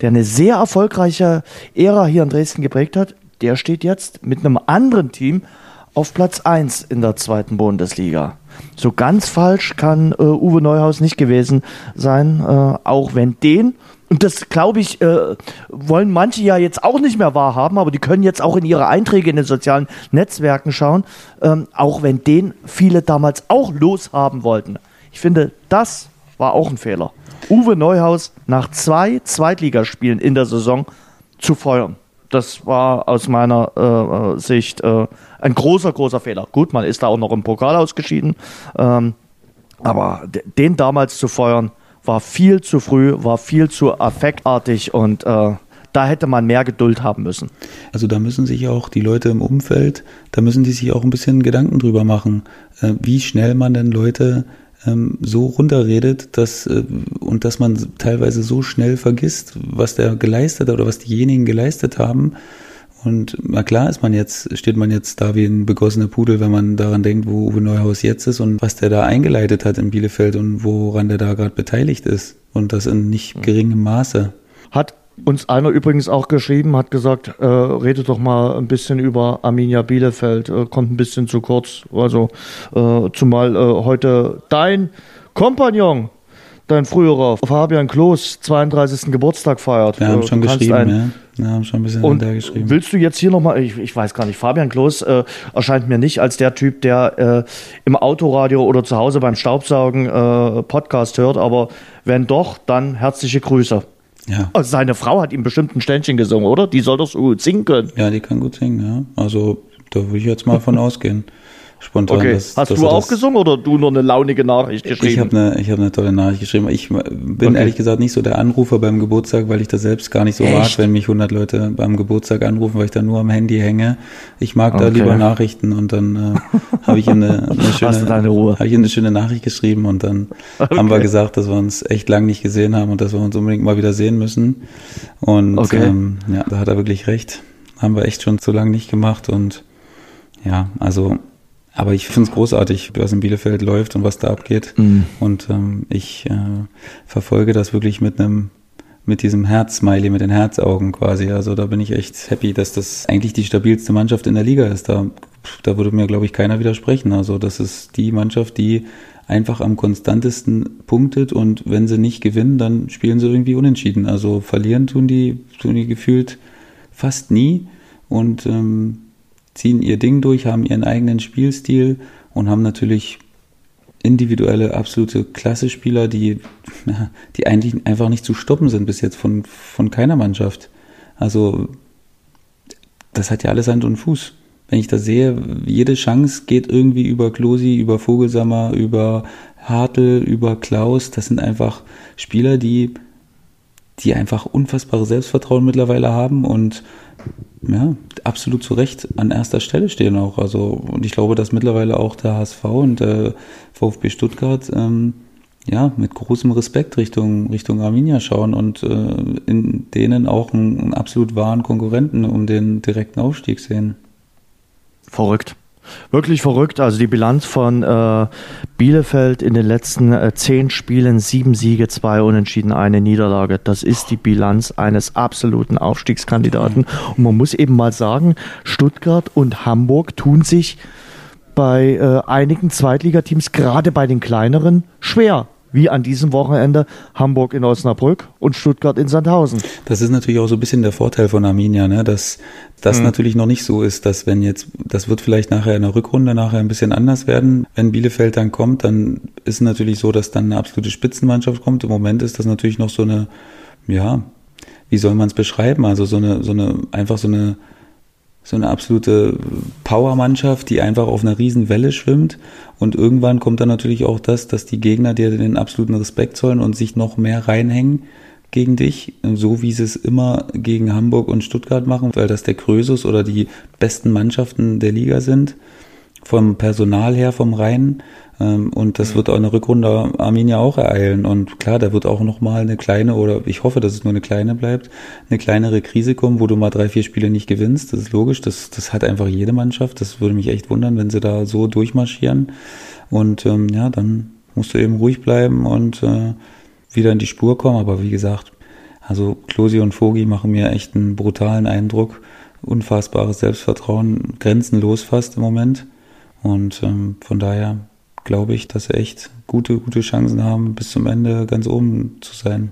der eine sehr erfolgreiche Ära hier in Dresden geprägt hat, der steht jetzt mit einem anderen Team auf Platz 1 in der zweiten Bundesliga. So ganz falsch kann äh, Uwe Neuhaus nicht gewesen sein, äh, auch wenn den und das, glaube ich, äh, wollen manche ja jetzt auch nicht mehr wahrhaben, aber die können jetzt auch in ihre Einträge in den sozialen Netzwerken schauen, ähm, auch wenn den viele damals auch loshaben wollten. Ich finde, das war auch ein Fehler. Uwe Neuhaus nach zwei Zweitligaspielen in der Saison zu feuern. Das war aus meiner äh, äh Sicht äh, ein großer, großer Fehler. Gut, man ist da auch noch im Pokal ausgeschieden, ähm, aber den damals zu feuern, war viel zu früh, war viel zu affektartig und äh, da hätte man mehr Geduld haben müssen. Also da müssen sich auch die Leute im Umfeld, da müssen die sich auch ein bisschen Gedanken drüber machen, äh, wie schnell man denn Leute ähm, so runterredet, dass äh, und dass man teilweise so schnell vergisst, was der geleistet hat oder was diejenigen geleistet haben und na klar ist man jetzt, steht man jetzt da wie ein begossener Pudel, wenn man daran denkt, wo Uwe Neuhaus jetzt ist und was der da eingeleitet hat in Bielefeld und woran der da gerade beteiligt ist. Und das in nicht geringem Maße. Hat uns einer übrigens auch geschrieben, hat gesagt, äh, rede doch mal ein bisschen über Arminia Bielefeld, äh, kommt ein bisschen zu kurz. Also äh, zumal äh, heute dein Kompagnon dein früherer Fabian Klos 32. Geburtstag feiert. Wir haben schon geschrieben, ein, ja. Haben schon ein bisschen und geschrieben. Willst du jetzt hier nochmal, ich, ich weiß gar nicht, Fabian Klos äh, erscheint mir nicht als der Typ, der äh, im Autoradio oder zu Hause beim Staubsaugen äh, Podcast hört, aber wenn doch, dann herzliche Grüße. Ja. Also seine Frau hat ihm bestimmt ein Ständchen gesungen, oder? Die soll doch so gut singen können. Ja, die kann gut singen, ja. Also da würde ich jetzt mal von ausgehen spontan. Okay. Dass, Hast dass du auch gesungen oder du nur eine launige Nachricht geschrieben? Ich habe eine, hab eine tolle Nachricht geschrieben. Ich bin okay. ehrlich gesagt nicht so der Anrufer beim Geburtstag, weil ich das selbst gar nicht so Echt? mag, wenn mich 100 Leute beim Geburtstag anrufen, weil ich da nur am Handy hänge. Ich mag okay. da lieber Nachrichten und dann äh, habe ich ihm eine, eine schöne, habe ich eine schöne Nachricht geschrieben und dann okay. haben wir gesagt, dass wir uns echt lang nicht gesehen haben und dass wir uns unbedingt mal wieder sehen müssen. Und ähm, ja, da hat er wirklich recht. Haben wir echt schon zu lange nicht gemacht und ja, also Aber ich finde es großartig, was in Bielefeld läuft und was da abgeht. Mhm. Und ähm, ich äh, verfolge das wirklich mit einem mit diesem Herz-Smiley, mit den Herzaugen quasi. Also da bin ich echt happy, dass das eigentlich die stabilste Mannschaft in der Liga ist. Da, da würde mir, glaube ich, keiner widersprechen. Also das ist die Mannschaft, die einfach am konstantesten punktet und wenn sie nicht gewinnen, dann spielen sie irgendwie unentschieden. Also verlieren tun die, tun die gefühlt fast nie und ähm, ziehen ihr Ding durch, haben ihren eigenen Spielstil und haben natürlich individuelle, absolute Klasse-Spieler, die, die eigentlich einfach nicht zu stoppen sind bis jetzt von, von keiner Mannschaft. Also das hat ja alles Hand und Fuß wenn ich das sehe, jede Chance geht irgendwie über Klosi, über Vogelsammer, über Hartl, über Klaus. Das sind einfach Spieler, die, die einfach unfassbare Selbstvertrauen mittlerweile haben und ja, absolut zu Recht an erster Stelle stehen auch. Also, und ich glaube, dass mittlerweile auch der HSV und der VfB Stuttgart ähm, ja, mit großem Respekt Richtung, Richtung Arminia schauen und äh, in denen auch einen, einen absolut wahren Konkurrenten um den direkten Aufstieg sehen. Verrückt. Wirklich verrückt. Also die Bilanz von äh, Bielefeld in den letzten äh, zehn Spielen, sieben Siege, zwei Unentschieden, eine Niederlage. Das ist die Bilanz eines absoluten Aufstiegskandidaten. Und man muss eben mal sagen, Stuttgart und Hamburg tun sich bei äh, einigen Zweitligateams, gerade bei den kleineren, schwer wie an diesem Wochenende Hamburg in Osnabrück und Stuttgart in Sandhausen. Das ist natürlich auch so ein bisschen der Vorteil von Arminia, ne? dass das mhm. natürlich noch nicht so ist, dass wenn jetzt, das wird vielleicht nachher in der Rückrunde nachher ein bisschen anders werden. Wenn Bielefeld dann kommt, dann ist es natürlich so, dass dann eine absolute Spitzenmannschaft kommt. Im Moment ist das natürlich noch so eine, ja, wie soll man es beschreiben? Also so eine, so eine, einfach so eine, so eine absolute Powermannschaft, die einfach auf einer riesen Welle schwimmt. Und irgendwann kommt dann natürlich auch das, dass die Gegner dir den absoluten Respekt zollen und sich noch mehr reinhängen gegen dich, so wie sie es immer gegen Hamburg und Stuttgart machen, weil das der Krösus oder die besten Mannschaften der Liga sind, vom Personal her, vom Rhein. Ähm, und das mhm. wird auch eine Rückrunde Arminia auch ereilen. Und klar, da wird auch nochmal eine kleine, oder ich hoffe, dass es nur eine kleine bleibt, eine kleinere Krise kommen, wo du mal drei, vier Spiele nicht gewinnst. Das ist logisch. Das, das hat einfach jede Mannschaft. Das würde mich echt wundern, wenn sie da so durchmarschieren. Und ähm, ja, dann musst du eben ruhig bleiben und äh, wieder in die Spur kommen. Aber wie gesagt, also Klosi und Vogi machen mir echt einen brutalen Eindruck. Unfassbares Selbstvertrauen, grenzenlos fast im Moment. Und ähm, von daher glaube ich, dass sie echt gute, gute Chancen haben, bis zum Ende ganz oben zu sein.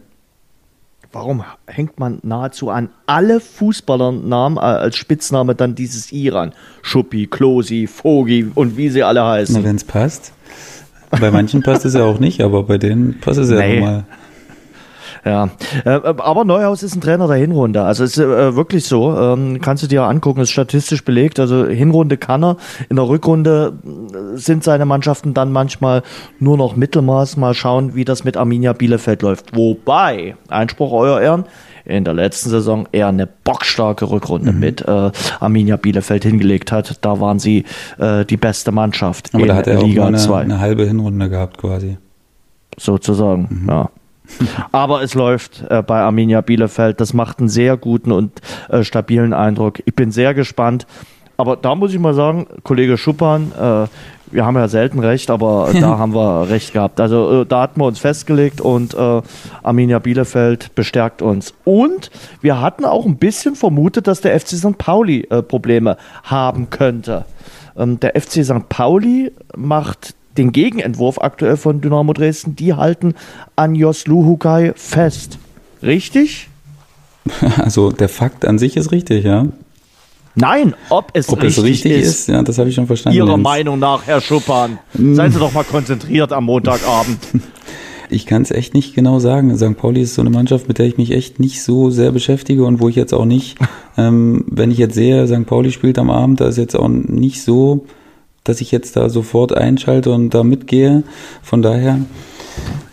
Warum hängt man nahezu an alle Fußballernamen äh, als Spitzname dann dieses Iran? Schuppi, Klosi, Fogi und wie sie alle heißen. Wenn es passt. Bei manchen passt es ja auch nicht, aber bei denen passt es ja nee. mal. Ja, äh, aber Neuhaus ist ein Trainer der Hinrunde. Also es ist äh, wirklich so. Ähm, kannst du dir angucken, ist statistisch belegt. Also Hinrunde kann er. In der Rückrunde äh, sind seine Mannschaften dann manchmal nur noch Mittelmaß. Mal schauen, wie das mit Arminia Bielefeld läuft. Wobei, Einspruch, euer Ehren, in der letzten Saison eher eine bockstarke Rückrunde mhm. mit äh, Arminia Bielefeld hingelegt hat. Da waren sie äh, die beste Mannschaft Aber in da hat er Liga auch eine, eine halbe Hinrunde gehabt quasi. Sozusagen, mhm. ja. Aber es läuft äh, bei Arminia Bielefeld. Das macht einen sehr guten und äh, stabilen Eindruck. Ich bin sehr gespannt. Aber da muss ich mal sagen, Kollege Schuppan, äh, wir haben ja selten recht, aber da haben wir recht gehabt. Also äh, da hatten wir uns festgelegt und äh, Arminia Bielefeld bestärkt uns. Und wir hatten auch ein bisschen vermutet, dass der FC St. Pauli äh, Probleme haben könnte. Ähm, der FC St. Pauli macht den Gegenentwurf aktuell von Dynamo Dresden, die halten an Jos Luhukai fest. Richtig? Also der Fakt an sich ist richtig, ja. Nein, ob es, ob richtig, es richtig ist, ist, ja, das habe ich schon verstanden. Ihrer Meinung nach, Herr Schuppan. Mm. Seien Sie doch mal konzentriert am Montagabend. Ich kann es echt nicht genau sagen. St. Pauli ist so eine Mannschaft, mit der ich mich echt nicht so sehr beschäftige und wo ich jetzt auch nicht, ähm, wenn ich jetzt sehe, St. Pauli spielt am Abend, da ist jetzt auch nicht so dass ich jetzt da sofort einschalte und da mitgehe. Von daher,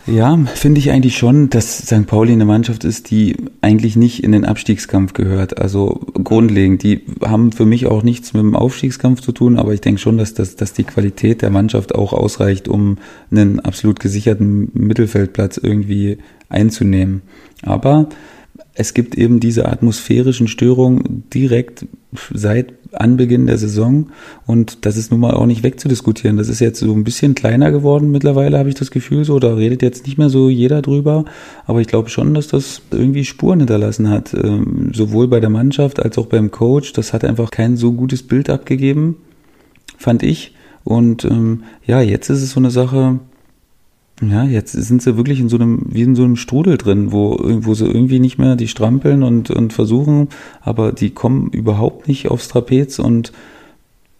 ja, finde ich eigentlich schon, dass St. Pauli eine Mannschaft ist, die eigentlich nicht in den Abstiegskampf gehört. Also grundlegend. Die haben für mich auch nichts mit dem Aufstiegskampf zu tun, aber ich denke schon, dass, das, dass die Qualität der Mannschaft auch ausreicht, um einen absolut gesicherten Mittelfeldplatz irgendwie einzunehmen. Aber es gibt eben diese atmosphärischen Störungen direkt seit Anbeginn der Saison und das ist nun mal auch nicht wegzudiskutieren. Das ist jetzt so ein bisschen kleiner geworden mittlerweile, habe ich das Gefühl so. Da redet jetzt nicht mehr so jeder drüber, aber ich glaube schon, dass das irgendwie Spuren hinterlassen hat, ähm, sowohl bei der Mannschaft als auch beim Coach. Das hat einfach kein so gutes Bild abgegeben, fand ich. Und ähm, ja, jetzt ist es so eine Sache, ja, jetzt sind sie wirklich in so einem, wie in so einem Strudel drin, wo, wo sie irgendwie nicht mehr die strampeln und, und versuchen, aber die kommen überhaupt nicht aufs Trapez und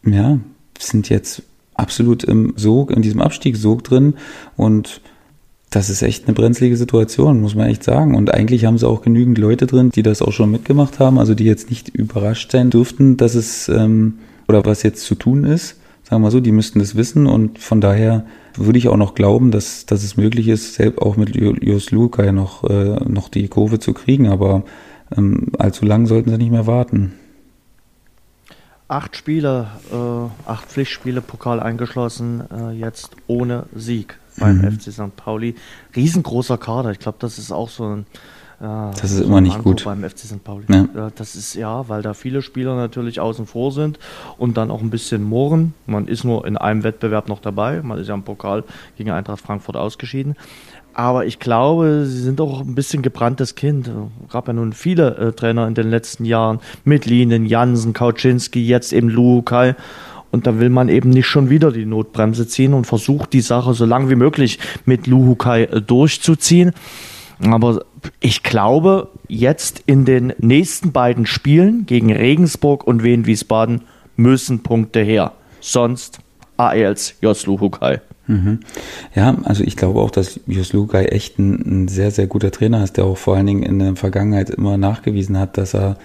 ja, sind jetzt absolut im Sog, in diesem Abstiegssog drin und das ist echt eine brenzlige Situation, muss man echt sagen. Und eigentlich haben sie auch genügend Leute drin, die das auch schon mitgemacht haben, also die jetzt nicht überrascht sein dürften, dass es ähm, oder was jetzt zu tun ist. Sagen wir so, die müssten das wissen und von daher würde ich auch noch glauben, dass, dass es möglich ist, selbst auch mit Jos Lukai noch, äh, noch die Kurve zu kriegen, aber ähm, allzu lang sollten sie nicht mehr warten. Acht Spiele, äh, acht Pflichtspiele, Pokal eingeschlossen, äh, jetzt ohne Sieg beim mhm. FC St. Pauli. Riesengroßer Kader, ich glaube, das ist auch so ein ja, das ist immer nicht gut. Beim FC St. Pauli. Ja. das ist ja, weil da viele Spieler natürlich außen vor sind und dann auch ein bisschen mohren. Man ist nur in einem Wettbewerb noch dabei. Man ist ja im Pokal gegen Eintracht Frankfurt ausgeschieden. Aber ich glaube, sie sind auch ein bisschen gebranntes Kind. Es gab ja nun viele äh, Trainer in den letzten Jahren mit Linien, Jansen, Kauczynski, jetzt eben Lukai. Und da will man eben nicht schon wieder die Notbremse ziehen und versucht die Sache so lang wie möglich mit Luhukai äh, durchzuziehen. Aber ich glaube, jetzt in den nächsten beiden Spielen gegen Regensburg und Wien Wiesbaden müssen Punkte her. Sonst AELs Joslu Hukai. Mhm. Ja, also ich glaube auch, dass Joslu Hukai echt ein, ein, sehr, sehr guter Trainer ist, der auch vor allen Dingen in der Vergangenheit immer nachgewiesen hat, dass er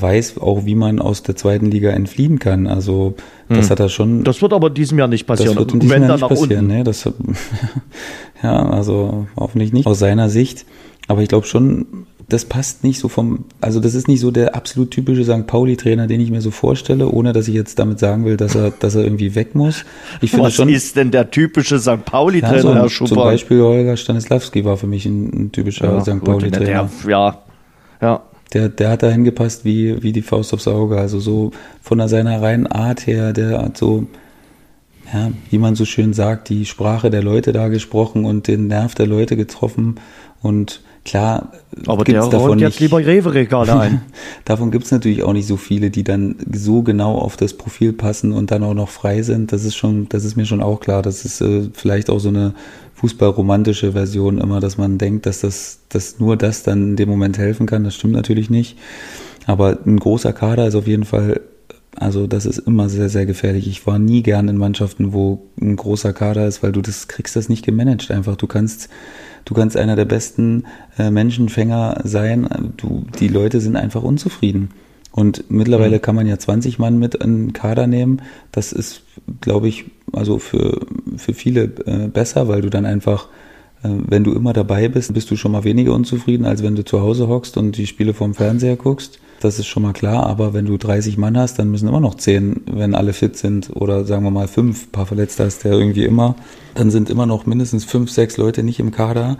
weiß auch, wie man aus der zweiten Liga entfliehen kann. Also das hm. hat er schon. Das wird aber diesem Jahr nicht passieren. Das wird in diesem Jahr nicht passieren. Nee, das, ja, also hoffentlich nicht. Aus seiner Sicht aber ich glaube schon, das passt nicht so vom, also das ist nicht so der absolut typische St. Pauli-Trainer, den ich mir so vorstelle, ohne dass ich jetzt damit sagen will, dass er, dass er irgendwie weg muss. Ich finde Was schon, ist denn der typische St. Pauli-Trainer, ja, so, Herr Schubert? Zum Beispiel Holger Stanislawski war für mich ein, ein typischer ja, St. Pauli-Trainer. Ja, ja. Der, der hat da hingepasst wie, wie die Faust aufs Auge. Also so von seiner reinen Art her, der hat so, ja, wie man so schön sagt, die Sprache der Leute da gesprochen und den Nerv der Leute getroffen und Klar, aber der davon jetzt lieber Rewe-Regale ein. davon gibt es natürlich auch nicht so viele, die dann so genau auf das Profil passen und dann auch noch frei sind. Das ist schon, das ist mir schon auch klar. Das ist äh, vielleicht auch so eine fußballromantische Version immer, dass man denkt, dass das, dass nur das dann in dem Moment helfen kann. Das stimmt natürlich nicht. Aber ein großer Kader ist auf jeden Fall also das ist immer sehr, sehr gefährlich. Ich war nie gern in Mannschaften, wo ein großer Kader ist, weil du das kriegst das nicht gemanagt. Einfach, du kannst du kannst einer der besten äh, Menschenfänger sein. Du, die Leute sind einfach unzufrieden. Und mittlerweile mhm. kann man ja 20 Mann mit in den Kader nehmen. Das ist, glaube ich, also für, für viele äh, besser, weil du dann einfach, äh, wenn du immer dabei bist, bist du schon mal weniger unzufrieden, als wenn du zu Hause hockst und die Spiele vom Fernseher guckst. Das ist schon mal klar, aber wenn du 30 Mann hast, dann müssen immer noch 10, wenn alle fit sind, oder sagen wir mal 5, paar Verletzte hast der irgendwie immer, dann sind immer noch mindestens 5, 6 Leute nicht im Kader.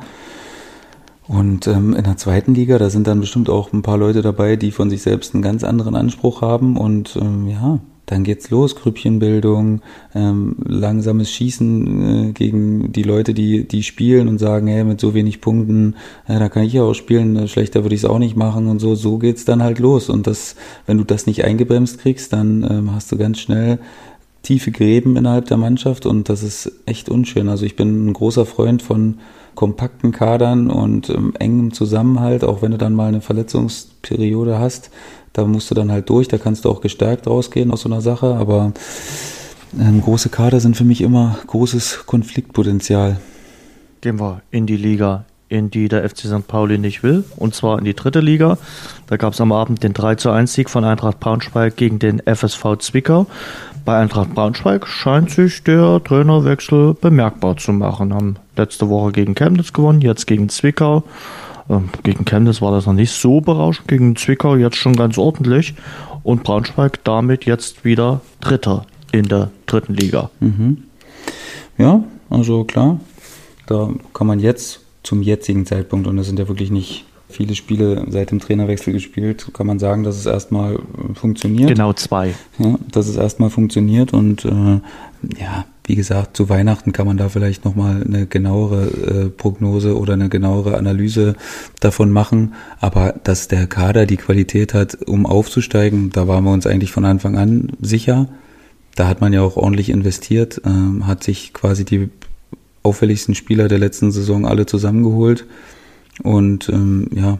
Und ähm, in der zweiten Liga, da sind dann bestimmt auch ein paar Leute dabei, die von sich selbst einen ganz anderen Anspruch haben. Und ähm, ja, dann geht's los, Grüppchenbildung, ähm, langsames Schießen äh, gegen die Leute, die, die spielen und sagen, hey, mit so wenig Punkten, äh, da kann ich ja auch spielen, äh, schlechter würde ich es auch nicht machen und so, so geht's dann halt los. Und das, wenn du das nicht eingebremst kriegst, dann ähm, hast du ganz schnell tiefe Gräben innerhalb der Mannschaft und das ist echt unschön. Also ich bin ein großer Freund von kompakten Kadern und ähm, engem Zusammenhalt, auch wenn du dann mal eine Verletzungsperiode hast da musst du dann halt durch, da kannst du auch gestärkt rausgehen aus so einer Sache, aber ähm, große Kader sind für mich immer großes Konfliktpotenzial. Gehen wir in die Liga, in die der FC St. Pauli nicht will, und zwar in die dritte Liga. Da gab es am Abend den 3 zu 1 Sieg von Eintracht Braunschweig gegen den FSV Zwickau. Bei Eintracht Braunschweig scheint sich der Trainerwechsel bemerkbar zu machen. Haben letzte Woche gegen Chemnitz gewonnen, jetzt gegen Zwickau. Ähm, gegen Chemnitz war das noch nicht so berauschend, gegen Zwickau jetzt schon ganz ordentlich und Braunschweig damit jetzt wieder Dritter in der dritten Liga. Mhm. Ja, also klar, da kann man jetzt zum jetzigen Zeitpunkt, und das sind ja wirklich nicht viele Spiele seit dem Trainerwechsel gespielt, kann man sagen, dass es erstmal funktioniert. Genau zwei. Ja, dass es erstmal funktioniert und äh, ja, wie gesagt, zu Weihnachten kann man da vielleicht nochmal eine genauere äh, Prognose oder eine genauere Analyse davon machen. Aber dass der Kader die Qualität hat, um aufzusteigen, da waren wir uns eigentlich von Anfang an sicher. Da hat man ja auch ordentlich investiert, ähm, hat sich quasi die auffälligsten Spieler der letzten Saison alle zusammengeholt. Und ähm, ja,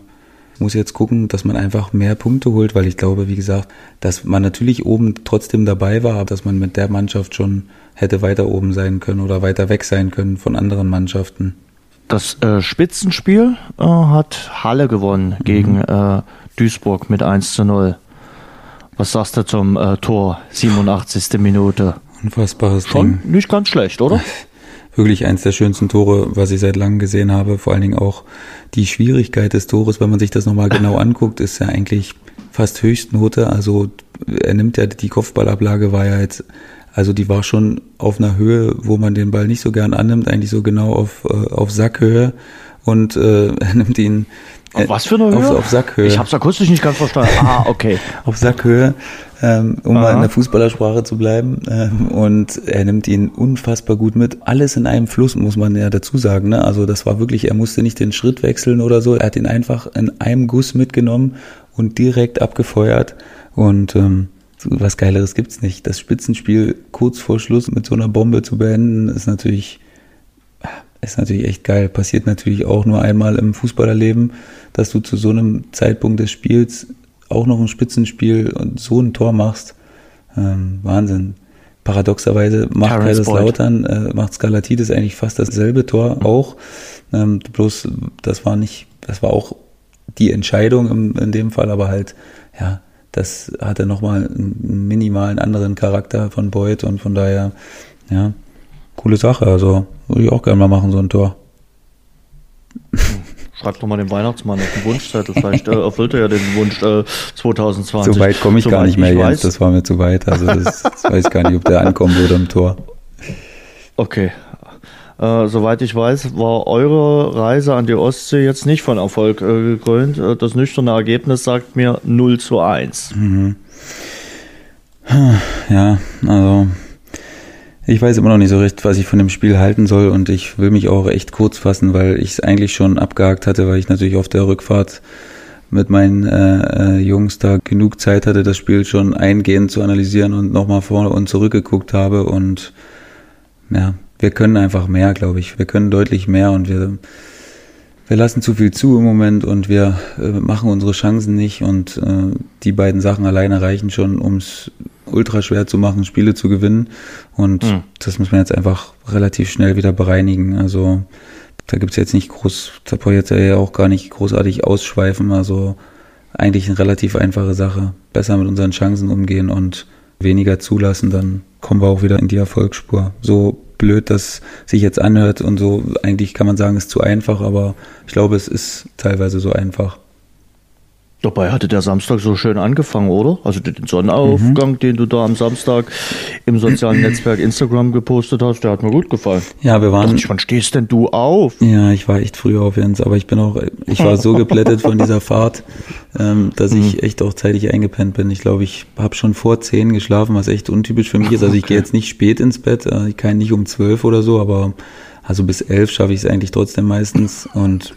muss jetzt gucken, dass man einfach mehr Punkte holt, weil ich glaube, wie gesagt, dass man natürlich oben trotzdem dabei war, aber dass man mit der Mannschaft schon hätte weiter oben sein können oder weiter weg sein können von anderen Mannschaften. Das äh, Spitzenspiel äh, hat Halle gewonnen mhm. gegen äh, Duisburg mit 1 zu 0. Was sagst du zum äh, Tor? 87. Minute. Unfassbares Schon Ding. nicht ganz schlecht, oder? wirklich eins der schönsten Tore, was ich seit langem gesehen habe. Vor allen Dingen auch die Schwierigkeit des Tores, wenn man sich das nochmal genau anguckt, ist ja eigentlich fast Höchstnote. Also er nimmt ja, die Kopfballablage war ja jetzt, also die war schon auf einer Höhe, wo man den Ball nicht so gern annimmt, eigentlich so genau auf, äh, auf Sackhöhe. Und äh, er nimmt ihn auf was für eine Höhe? Auf, auf Sackhöhe. Ich habe es akustisch nicht ganz verstanden. Ah, okay. auf Sackhöhe, ähm, um Aha. mal in der Fußballersprache zu bleiben. Ähm, und er nimmt ihn unfassbar gut mit. Alles in einem Fluss, muss man ja dazu sagen. Ne? Also das war wirklich, er musste nicht den Schritt wechseln oder so. Er hat ihn einfach in einem Guss mitgenommen und direkt abgefeuert. Und ähm, was Geileres gibt's nicht. Das Spitzenspiel kurz vor Schluss mit so einer Bombe zu beenden, ist natürlich ist natürlich echt geil. Passiert natürlich auch nur einmal im Fußballerleben, dass du zu so einem Zeitpunkt des Spiels auch noch ein Spitzenspiel und so ein Tor machst. Ähm, Wahnsinn. Paradoxerweise macht Kaiserslautern, äh, macht Skalatidis eigentlich fast dasselbe Tor mhm. auch. Ähm, bloß, das war nicht, das war auch die Entscheidung im, in dem Fall, aber halt, ja, das hatte nochmal einen minimalen anderen Charakter von Beuth und von daher, ja, coole Sache. Also würde ich auch gerne mal machen, so ein Tor. Schreib doch mal den Weihnachtsmann auf den Wunschzettel. Vielleicht äh, erfüllt er ja den Wunsch äh, 2020. So weit komme ich so gar nicht mehr, Jens. Weiß. Das war mir zu weit. Also das, das weiß ich gar nicht, ob der ankommen würde im Tor. Okay. Äh, soweit ich weiß, war eure Reise an die Ostsee jetzt nicht von Erfolg äh, gekrönt. Äh, das nüchterne Ergebnis sagt mir 0 zu 1. Mhm. Ja, also ich weiß immer noch nicht so recht, was ich von dem Spiel halten soll und ich will mich auch echt kurz fassen, weil ich es eigentlich schon abgehakt hatte, weil ich natürlich auf der Rückfahrt mit meinen äh, äh, Jungs da genug Zeit hatte, das Spiel schon eingehend zu analysieren und nochmal vor und zurückgeguckt habe und ja, wir können einfach mehr, glaube ich. Wir können deutlich mehr und wir, wir lassen zu viel zu im Moment und wir äh, machen unsere Chancen nicht und äh, die beiden Sachen alleine reichen schon, ums ultra schwer zu machen, Spiele zu gewinnen. Und mhm. das muss man jetzt einfach relativ schnell wieder bereinigen. Also da gibt's jetzt nicht groß, da brauche ich jetzt ja auch gar nicht großartig ausschweifen. Also eigentlich eine relativ einfache Sache. Besser mit unseren Chancen umgehen und weniger zulassen, dann kommen wir auch wieder in die Erfolgsspur. So blöd das sich jetzt anhört und so, eigentlich kann man sagen, ist zu einfach, aber ich glaube, es ist teilweise so einfach. Dabei hatte der Samstag so schön angefangen, oder? Also den Sonnenaufgang, mhm. den du da am Samstag im sozialen Netzwerk Instagram gepostet hast, der hat mir gut gefallen. Ja, wir waren. Ich, wann stehst denn du auf? Ja, ich war echt früh auf, Jens, aber ich bin auch, ich war so geplättet von dieser Fahrt, ähm, dass ich mhm. echt auch zeitig eingepennt bin. Ich glaube, ich habe schon vor zehn geschlafen, was echt untypisch für mich ist. Also ich okay. gehe jetzt nicht spät ins Bett, äh, ich kann nicht um zwölf oder so, aber also bis elf schaffe ich es eigentlich trotzdem meistens und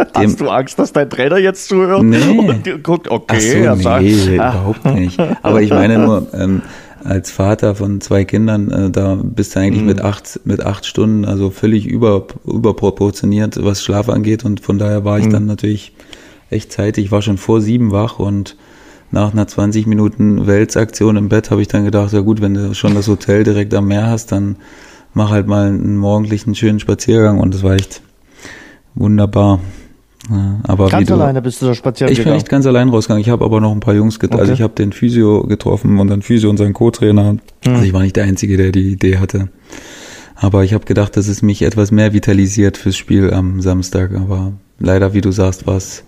Hast du Angst, dass dein Trainer jetzt zuhört nee. und guckt, okay, Ach so, er nee, sagt, überhaupt nicht. Aber ich meine nur, ähm, als Vater von zwei Kindern, äh, da bist du eigentlich mhm. mit acht, mit acht Stunden, also völlig über, überproportioniert, was Schlaf angeht. Und von daher war ich mhm. dann natürlich echt zeitig. Ich war schon vor sieben wach und nach einer 20 Minuten Weltsaktion im Bett habe ich dann gedacht, ja gut, wenn du schon das Hotel direkt am Meer hast, dann mach halt mal einen morgendlichen schönen Spaziergang und das war echt wunderbar. Ja, aber ganz du, alleine bist du da spazieren Ich bin nicht ganz allein rausgegangen. Ich habe aber noch ein paar Jungs getroffen. Also okay. Also ich habe den Physio getroffen und dann Physio und seinen Co-Trainer. Mhm. Also ich war nicht der Einzige, der die Idee hatte. Aber ich habe gedacht, dass es mich etwas mehr vitalisiert fürs Spiel am Samstag. Aber leider, wie du sagst, war es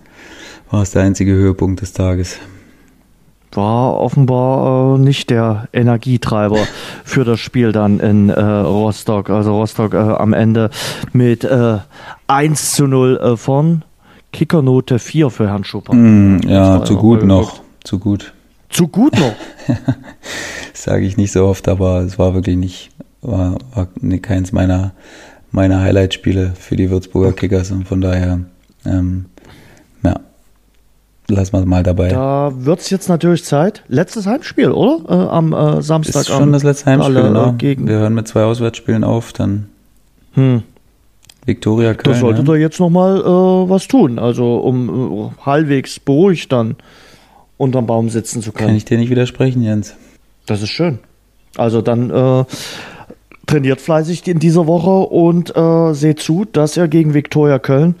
der einzige Höhepunkt des Tages. War offenbar äh, nicht der Energietreiber für das Spiel dann in äh, Rostock. Also Rostock äh, am Ende mit äh, 1 zu 0 äh, vorn Kickernote 4 für Herrn Schuppan. Mm, ja, zu gut noch. Zu gut. Zu gut noch? Sage ich nicht so oft, aber es war wirklich nicht, war, war keins meiner, meiner Highlight-Spiele für die Würzburger Kickers und von daher, ähm, ja, lassen wir es mal dabei. Da wird es jetzt natürlich Zeit. Letztes Heimspiel, oder? Äh, am äh, Samstag. Ist schon das letzte Heimspiel, alle, genau. äh, gegen- Wir hören mit zwei Auswärtsspielen auf, dann Hm. Viktoria Köln. Da solltet ne? ihr jetzt nochmal äh, was tun. Also um äh, halbwegs beruhigt dann unterm Baum sitzen zu können. Kann ich dir nicht widersprechen, Jens. Das ist schön. Also dann äh, trainiert fleißig in dieser Woche und äh, seht zu, dass ihr gegen Viktoria Köln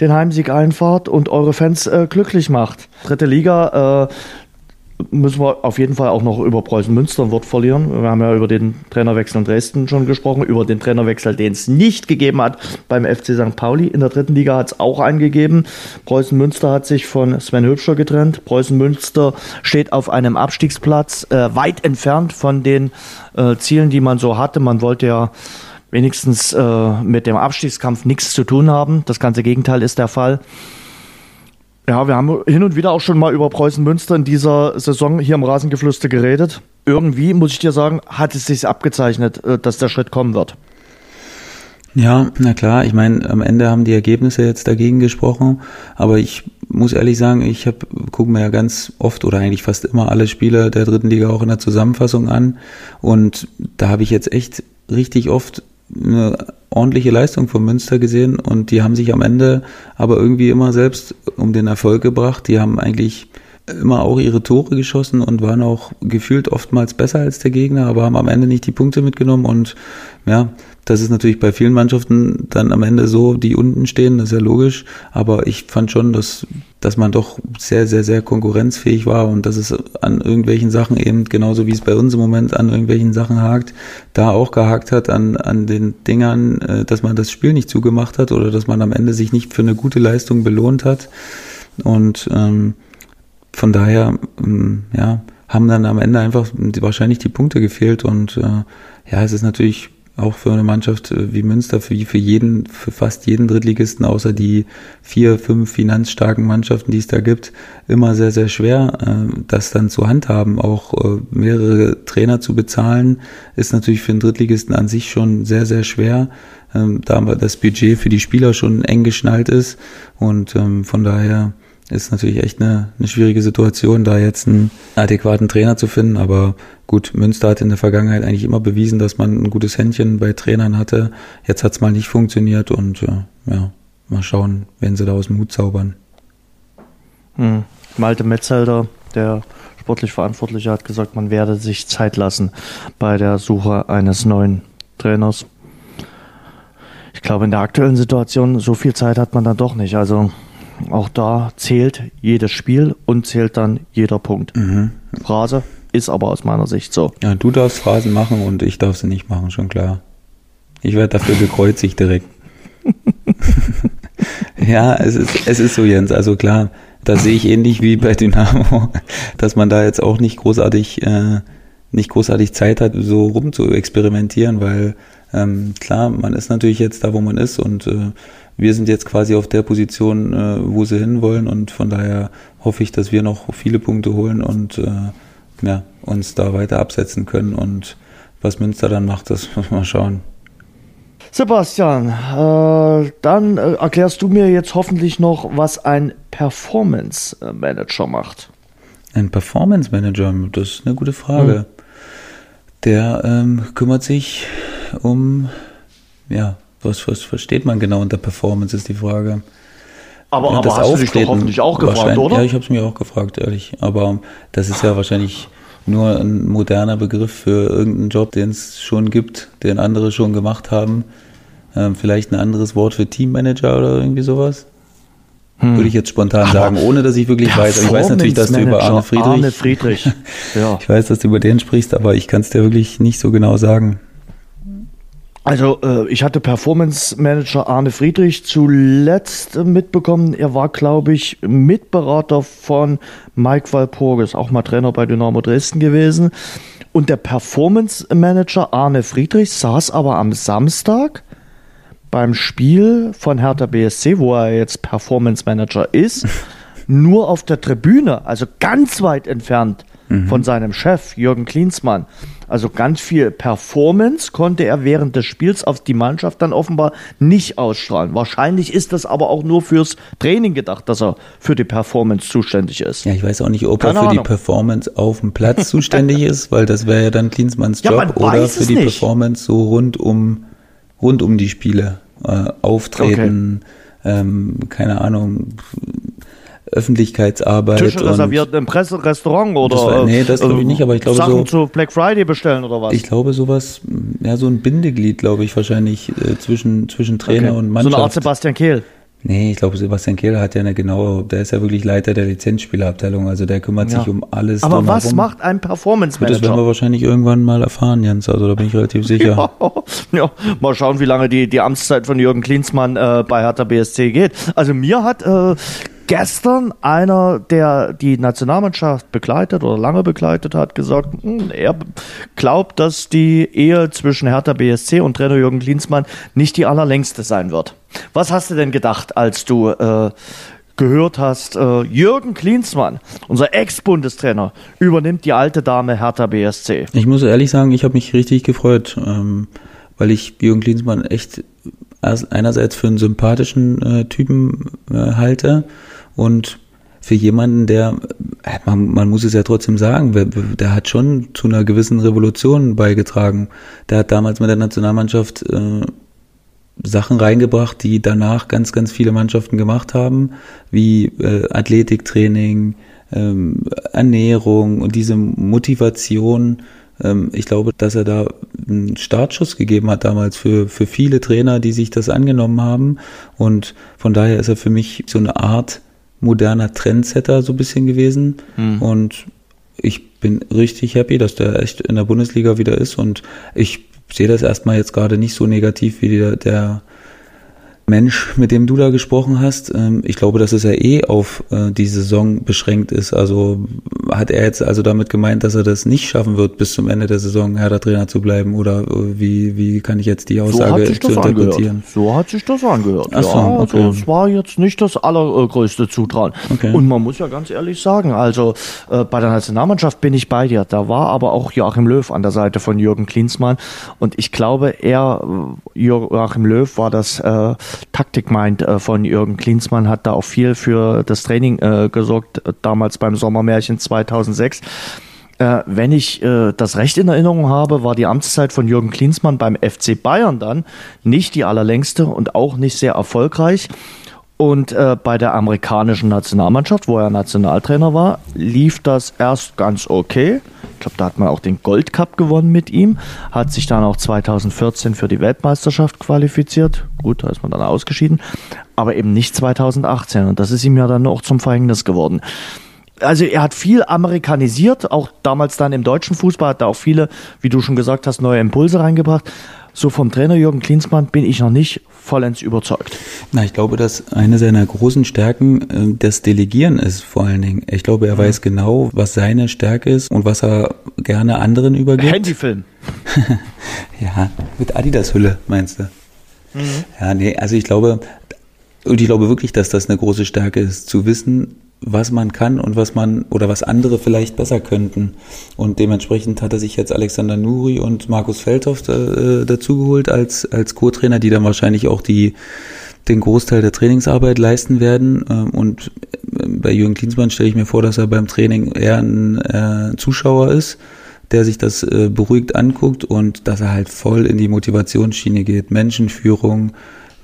den Heimsieg einfahrt und eure Fans äh, glücklich macht. Dritte Liga äh, müssen wir auf jeden Fall auch noch über Preußen Münster ein Wort verlieren. Wir haben ja über den Trainerwechsel in Dresden schon gesprochen, über den Trainerwechsel, den es nicht gegeben hat beim FC St. Pauli. In der dritten Liga hat es auch einen gegeben. Preußen Münster hat sich von Sven Hübscher getrennt. Preußen Münster steht auf einem Abstiegsplatz, äh, weit entfernt von den äh, Zielen, die man so hatte. Man wollte ja wenigstens äh, mit dem Abstiegskampf nichts zu tun haben. Das ganze Gegenteil ist der Fall. Ja, wir haben hin und wieder auch schon mal über Preußen Münster in dieser Saison hier im Rasengeflüster geredet. Irgendwie, muss ich dir sagen, hat es sich abgezeichnet, äh, dass der Schritt kommen wird. Ja, na klar, ich meine, am Ende haben die Ergebnisse jetzt dagegen gesprochen, aber ich muss ehrlich sagen, ich habe gucke mir ja ganz oft oder eigentlich fast immer alle Spiele der dritten Liga auch in der Zusammenfassung an und da habe ich jetzt echt richtig oft eine ordentliche Leistung von Münster gesehen und die haben sich am Ende aber irgendwie immer selbst um den Erfolg gebracht. Die haben eigentlich immer auch ihre Tore geschossen und waren auch gefühlt oftmals besser als der Gegner, aber haben am Ende nicht die Punkte mitgenommen und ja, das ist natürlich bei vielen Mannschaften dann am Ende so, die unten stehen, das ist ja logisch, aber ich fand schon, dass, dass man doch sehr, sehr, sehr konkurrenzfähig war und dass es an irgendwelchen Sachen eben, genauso wie es bei uns im Moment an irgendwelchen Sachen hakt, da auch gehakt hat an, an den Dingern, äh, dass man das Spiel nicht zugemacht hat oder dass man am Ende sich nicht für eine gute Leistung belohnt hat. Und ähm, von daher, ähm, ja, haben dann am Ende einfach wahrscheinlich die Punkte gefehlt und äh, ja, es ist natürlich auch für eine Mannschaft äh, wie Münster, für, für jeden, für fast jeden Drittligisten, außer die vier, fünf finanzstarken Mannschaften, die es da gibt, immer sehr, sehr schwer, äh, das dann zu handhaben. Auch äh, mehrere Trainer zu bezahlen, ist natürlich für einen Drittligisten an sich schon sehr, sehr schwer, ähm, da das Budget für die Spieler schon eng geschnallt ist und ähm, von daher ist natürlich echt eine, eine schwierige Situation, da jetzt einen adäquaten Trainer zu finden. Aber gut, Münster hat in der Vergangenheit eigentlich immer bewiesen, dass man ein gutes Händchen bei Trainern hatte. Jetzt hat es mal nicht funktioniert und äh, ja, mal schauen, wenn sie da aus dem Hut zaubern. Hm. Malte Metzelder, der sportlich Verantwortliche, hat gesagt, man werde sich Zeit lassen bei der Suche eines neuen Trainers. Ich glaube, in der aktuellen Situation, so viel Zeit hat man dann doch nicht. Also auch da zählt jedes Spiel und zählt dann jeder Punkt. Phrase ist aber aus meiner Sicht so. Ja, du darfst Phrasen machen und ich darf sie nicht machen, schon klar. Ich werde dafür gekreuzigt direkt. ja, es ist, es ist so, Jens. Also klar, da sehe ich ähnlich wie bei Dynamo, dass man da jetzt auch nicht großartig, äh, nicht großartig Zeit hat, so rum zu experimentieren, weil ähm, klar, man ist natürlich jetzt da, wo man ist und äh, wir sind jetzt quasi auf der Position, äh, wo sie hinwollen und von daher hoffe ich, dass wir noch viele Punkte holen und äh, ja, uns da weiter absetzen können und was Münster dann macht, das muss man schauen. Sebastian, äh, dann äh, erklärst du mir jetzt hoffentlich noch, was ein Performance Manager macht. Ein Performance Manager, das ist eine gute Frage. Der ähm, kümmert sich um, ja, was, was versteht man genau unter Performance, ist die Frage. Aber, Ja, aber hast du dich doch hoffentlich auch gefragt, oder? Ja, ich habe es mir auch gefragt, ehrlich. Aber das ist ja wahrscheinlich nur ein moderner Begriff für irgendeinen Job, den es schon gibt, den andere schon gemacht haben. Ähm, vielleicht ein anderes Wort für Teammanager oder irgendwie sowas. Würde ich jetzt spontan sagen, ohne dass ich wirklich weiß. Aber ich weiß natürlich, dass du über Arne Friedrich, Arne Friedrich. ja. ich weiß, dass du über den sprichst, aber ich kann es dir wirklich nicht so genau sagen. Also äh, ich hatte Performance Manager Arne Friedrich zuletzt äh, mitbekommen. Er war, glaube ich, Mitberater von Mike Walpurgis, auch mal Trainer bei Dynamo Dresden gewesen. Und der Performance Manager Arne Friedrich saß aber am Samstag beim Spiel von Hertha BSC, wo er jetzt Performance Manager ist, nur auf der Tribüne, also ganz weit entfernt mhm. von seinem Chef Jürgen Klinsmann. Also ganz viel Performance konnte er während des Spiels auf die Mannschaft dann offenbar nicht ausstrahlen. Wahrscheinlich ist das aber auch nur fürs Training gedacht, dass er für die Performance zuständig ist. Ja, ich weiß auch nicht, ob Keine er für Ahnung. die Performance auf dem Platz zuständig ist, weil das wäre ja dann Klinsmanns Job ja, oder für die nicht. Performance so rund um rund um die Spiele äh, auftreten. Okay. Ähm, keine Ahnung, Öffentlichkeitsarbeit. Tische reserviert im Presserestaurant oder? Das war, nee, das glaube ich ähm, nicht, aber ich glaube Sachen so. zu Black Friday bestellen oder was? Ich glaube sowas, ja so ein Bindeglied, glaube ich wahrscheinlich äh, zwischen zwischen Trainer okay. und Mannschaft. So eine Art Sebastian Kehl. Nee, ich glaube, Sebastian Kehl hat ja eine genaue, der ist ja wirklich Leiter der Lizenzspielerabteilung, also der kümmert ja. sich um alles. Aber was macht ein Performance Manager? Das werden wir wahrscheinlich irgendwann mal erfahren, Jens, also da bin ich relativ sicher. Ja, ja. mal schauen, wie lange die, die Amtszeit von Jürgen Klinsmann äh, bei Hertha BSC geht. Also mir hat äh, gestern einer, der die Nationalmannschaft begleitet oder lange begleitet hat, gesagt, hm, er glaubt, dass die Ehe zwischen Hertha BSC und Trainer Jürgen Klinsmann nicht die allerlängste sein wird. Was hast du denn gedacht, als du äh, gehört hast, äh, Jürgen Klinsmann, unser Ex-Bundestrainer, übernimmt die alte Dame Hertha BSC? Ich muss ehrlich sagen, ich habe mich richtig gefreut, ähm, weil ich Jürgen Klinsmann echt einerseits für einen sympathischen äh, Typen äh, halte und für jemanden, der, äh, man, man muss es ja trotzdem sagen, der hat schon zu einer gewissen Revolution beigetragen. Der hat damals mit der Nationalmannschaft äh, Sachen reingebracht, die danach ganz, ganz viele Mannschaften gemacht haben, wie äh, Athletiktraining, ähm, Ernährung und diese Motivation. Ähm, ich glaube, dass er da einen Startschuss gegeben hat damals für, für viele Trainer, die sich das angenommen haben. Und von daher ist er für mich so eine Art moderner Trendsetter so ein bisschen gewesen. Mhm. Und ich bin richtig happy, dass der echt in der Bundesliga wieder ist. Und ich sehe das erstmal jetzt gerade nicht so negativ wie der, der Mensch, mit dem du da gesprochen hast, ähm, ich glaube, dass es ja eh auf äh, die Saison beschränkt ist. Also hat er jetzt also damit gemeint, dass er das nicht schaffen wird, bis zum Ende der Saison Herder Trainer zu bleiben? Oder äh, wie, wie kann ich jetzt die Aussage so zu interpretieren? Angehört. So hat sich das angehört. Ach so, ja, okay. also es war jetzt nicht das allergrößte Zutrauen. Okay. Und man muss ja ganz ehrlich sagen, also äh, bei der Nationalmannschaft bin ich bei dir. Da war aber auch Joachim Löw an der Seite von Jürgen Klinsmann. Und ich glaube, er, Joachim Löw, war das äh, Taktikmind äh, von Jürgen Klinsmann hat da auch viel für das Training äh, gesorgt, äh, damals beim Sommermärchen 2006. Äh, wenn ich äh, das recht in Erinnerung habe, war die Amtszeit von Jürgen Klinsmann beim FC Bayern dann nicht die allerlängste und auch nicht sehr erfolgreich. Und äh, bei der amerikanischen Nationalmannschaft, wo er Nationaltrainer war, lief das erst ganz okay. Ich glaube, da hat man auch den Gold Cup gewonnen mit ihm, hat sich dann auch 2014 für die Weltmeisterschaft qualifiziert. Gut, da ist man dann ausgeschieden, aber eben nicht 2018. Und das ist ihm ja dann auch zum Verhängnis geworden. Also er hat viel amerikanisiert, auch damals dann im deutschen Fußball hat er auch viele, wie du schon gesagt hast, neue Impulse reingebracht so vom Trainer Jürgen Klinsmann bin ich noch nicht vollends überzeugt. Na, ich glaube, dass eine seiner großen Stärken äh, das Delegieren ist, vor allen Dingen. Ich glaube, er mhm. weiß genau, was seine Stärke ist und was er gerne anderen übergibt. Handyfilm. ja, mit Adidas-Hülle, meinst du? Mhm. Ja, nee, also ich glaube, und ich glaube wirklich, dass das eine große Stärke ist, zu wissen, was man kann und was man oder was andere vielleicht besser könnten. Und dementsprechend hat er sich jetzt Alexander Nuri und Markus Feldhoff äh, dazugeholt als, als Co-Trainer, die dann wahrscheinlich auch die, den Großteil der Trainingsarbeit leisten werden. Ähm, und äh, bei Jürgen Klinsmann stelle ich mir vor, dass er beim Training eher ein äh, Zuschauer ist, der sich das äh, beruhigt anguckt und dass er halt voll in die Motivationsschiene geht. Menschenführung,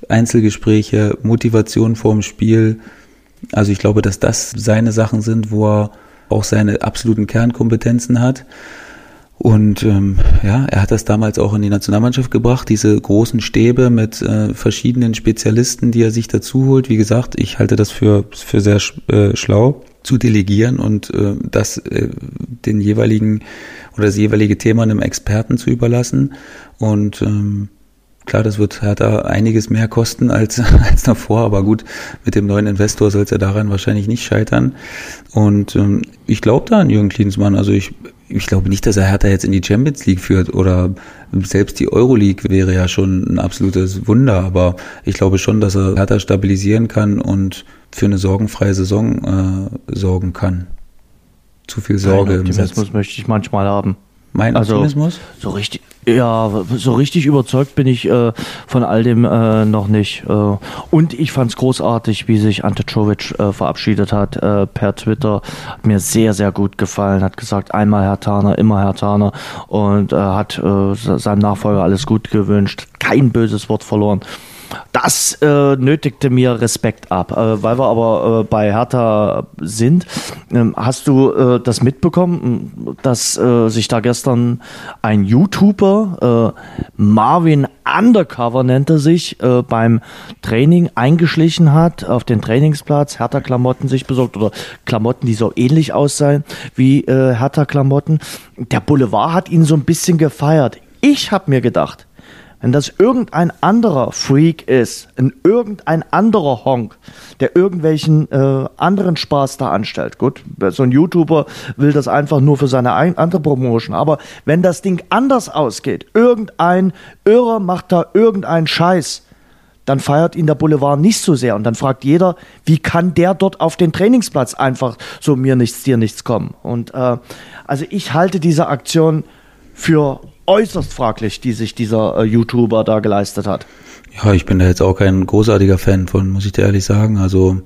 Einzelgespräche, Motivation vorm Spiel, also ich glaube, dass das seine Sachen sind, wo er auch seine absoluten Kernkompetenzen hat. Und ähm, ja, er hat das damals auch in die Nationalmannschaft gebracht, diese großen Stäbe mit äh, verschiedenen Spezialisten, die er sich dazu holt. Wie gesagt, ich halte das für, für sehr äh, schlau zu delegieren und äh, das äh, den jeweiligen oder das jeweilige Thema einem Experten zu überlassen. Und ähm, Klar, das wird Hertha einiges mehr kosten als, als davor, aber gut, mit dem neuen Investor soll es ja daran wahrscheinlich nicht scheitern. Und ähm, ich glaube da an Jürgen Klinsmann. Also ich, ich glaube nicht, dass er Hertha jetzt in die Champions League führt oder selbst die Euroleague wäre ja schon ein absolutes Wunder, aber ich glaube schon, dass er Hertha stabilisieren kann und für eine sorgenfreie Saison äh, sorgen kann. Zu viel Sorge. Nein, Optimismus möchte ich manchmal haben. Mein also, Optimismus? So richtig, ja, so richtig überzeugt bin ich äh, von all dem äh, noch nicht. Äh, und ich fand es großartig, wie sich Ante Czovic äh, verabschiedet hat äh, per Twitter. Hat mir sehr, sehr gut gefallen. Hat gesagt, einmal Herr Taner, immer Herr Taner. Und äh, hat seinem Nachfolger alles gut gewünscht. Kein böses Wort verloren. Das äh, nötigte mir Respekt ab. Äh, weil wir aber äh, bei Hertha sind, ähm, hast du äh, das mitbekommen, dass äh, sich da gestern ein YouTuber, äh, Marvin Undercover nennt er sich, beim Training eingeschlichen hat, auf den Trainingsplatz, Hertha-Klamotten sich besorgt oder Klamotten, die so ähnlich aussehen wie Hertha-Klamotten. Der Boulevard hat ihn so ein bisschen gefeiert. Ich habe mir gedacht, wenn das irgendein anderer Freak ist, ein irgendein anderer Honk, der irgendwelchen äh, anderen Spaß da anstellt, gut, so ein YouTuber will das einfach nur für seine andere Promotion, aber wenn das Ding anders ausgeht, irgendein Irrer macht da irgendeinen Scheiß, dann feiert ihn der Boulevard nicht so sehr. Und dann fragt jeder, wie kann der dort auf den Trainingsplatz einfach so mir nichts, dir nichts kommen. Und äh, also ich halte diese Aktion für äußerst fraglich, die sich dieser äh, YouTuber da geleistet hat. Ja, ich bin da jetzt auch kein großartiger Fan von, muss ich dir ehrlich sagen. Also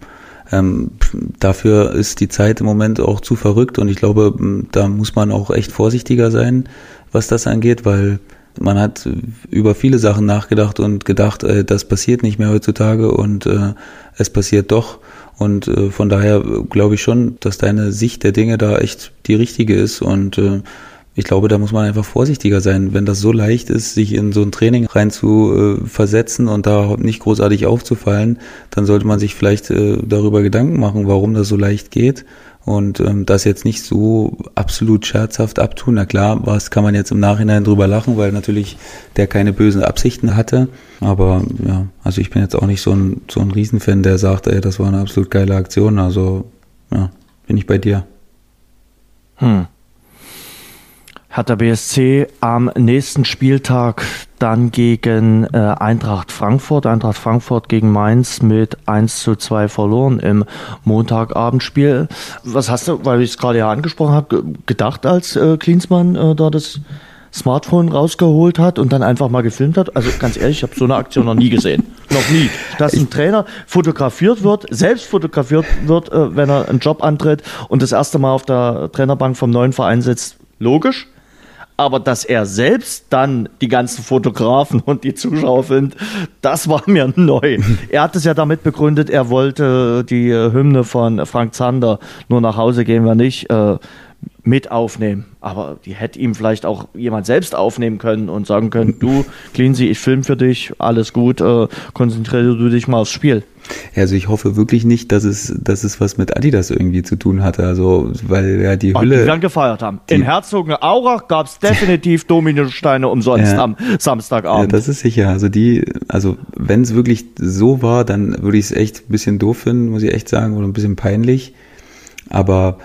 ähm, dafür ist die Zeit im Moment auch zu verrückt und ich glaube, da muss man auch echt vorsichtiger sein, was das angeht, weil man hat über viele Sachen nachgedacht und gedacht, äh, das passiert nicht mehr heutzutage und äh, es passiert doch. Und äh, von daher glaube ich schon, dass deine Sicht der Dinge da echt die richtige ist und äh, ich glaube, da muss man einfach vorsichtiger sein. Wenn das so leicht ist, sich in so ein Training rein zu äh, versetzen und da nicht großartig aufzufallen, dann sollte man sich vielleicht äh, darüber Gedanken machen, warum das so leicht geht und ähm, das jetzt nicht so absolut scherzhaft abtun. Na klar, was kann man jetzt im Nachhinein drüber lachen, weil natürlich der keine bösen Absichten hatte. Aber ja, also ich bin jetzt auch nicht so ein, so ein Riesenfan, der sagt, ey, das war eine absolut geile Aktion. Also ja, bin ich bei dir. Hm hat der BSC am nächsten Spieltag dann gegen äh, Eintracht Frankfurt, Eintracht Frankfurt gegen Mainz mit 1 zu 2 verloren im Montagabendspiel. Was hast du, weil ich es gerade ja angesprochen habe, gedacht, als äh, Klinsmann äh, da das Smartphone rausgeholt hat und dann einfach mal gefilmt hat? Also ganz ehrlich, ich habe so eine Aktion noch nie gesehen. noch nie. Dass ein Trainer fotografiert wird, selbst fotografiert wird, äh, wenn er einen Job antritt und das erste Mal auf der Trainerbank vom neuen Verein sitzt, logisch aber dass er selbst dann die ganzen Fotografen und die Zuschauer findet, das war mir neu. Er hat es ja damit begründet, er wollte die Hymne von Frank Zander, nur nach Hause gehen wir nicht, äh, mit aufnehmen. Aber die hätte ihm vielleicht auch jemand selbst aufnehmen können und sagen können, du, Cleansy, ich film für dich, alles gut, äh, konzentriere du dich mal aufs Spiel. Also ich hoffe wirklich nicht, dass es, dass es was mit Adidas irgendwie zu tun hatte. Also, weil ja die Hülle. die werden gefeiert haben. In Herzogenaurach gab es definitiv Dominosteine umsonst ja, am Samstagabend. Ja, das ist sicher. Also die, also wenn es wirklich so war, dann würde ich es echt ein bisschen doof finden, muss ich echt sagen, oder ein bisschen peinlich. Aber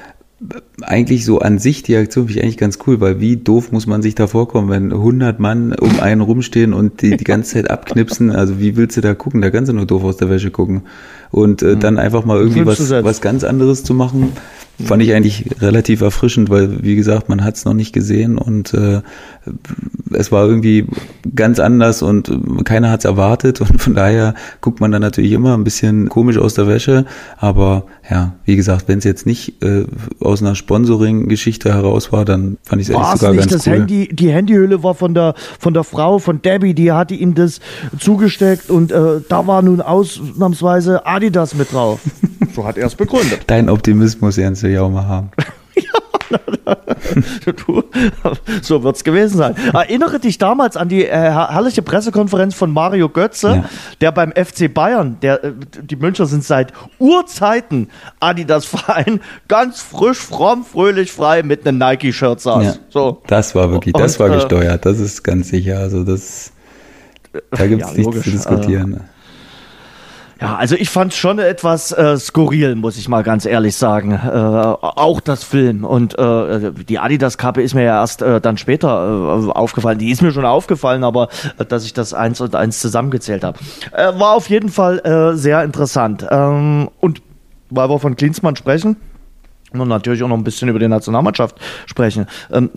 eigentlich so an sich die Aktion finde ich eigentlich ganz cool, weil wie doof muss man sich da vorkommen, wenn 100 Mann um einen rumstehen und die die ganze Zeit abknipsen. Also wie willst du da gucken? Da kannst du nur doof aus der Wäsche gucken. Und äh, dann einfach mal irgendwie was, was ganz anderes zu machen, fand ich eigentlich relativ erfrischend, weil wie gesagt, man hat es noch nicht gesehen und äh, es war irgendwie ganz anders und keiner hat es erwartet und von daher guckt man dann natürlich immer ein bisschen komisch aus der Wäsche, aber ja, wie gesagt, wenn es jetzt nicht äh, aus einer Sponsoring-Geschichte heraus war, dann fand ich es eigentlich sogar nicht ganz das cool. Handy, die Handyhülle war von der von der Frau von Debbie, die hatte ihm das zugesteckt und äh, da war nun ausnahmsweise Adidas mit drauf. So hat er es begründet. Dein Optimismus, Jens, will ich auch mal haben. du, so wird's gewesen sein. Erinnere dich damals an die äh, herrliche Pressekonferenz von Mario Götze, ja. der beim FC Bayern, der, äh, die Münchner sind seit Urzeiten Adidas-Verein, ganz frisch, fromm, fröhlich, frei mit einem Nike-Shirt saß. Ja, so. Das war wirklich, das Und, war äh, gesteuert, das ist ganz sicher. Also das, da gibt's ja, nichts logisch. zu diskutieren. Äh, Ja, also ich fand es schon etwas äh, skurril, muss ich mal ganz ehrlich sagen. Äh, auch das Film und äh, die Adidas-Kappe ist mir ja erst äh, dann später äh, aufgefallen. Die ist mir schon aufgefallen, aber äh, dass ich das eins und eins zusammengezählt habe. Äh, war auf jeden Fall äh, sehr interessant. Ähm, und weil wir von Klinsmann sprechen, und natürlich auch noch ein bisschen über die Nationalmannschaft sprechen. Ähm,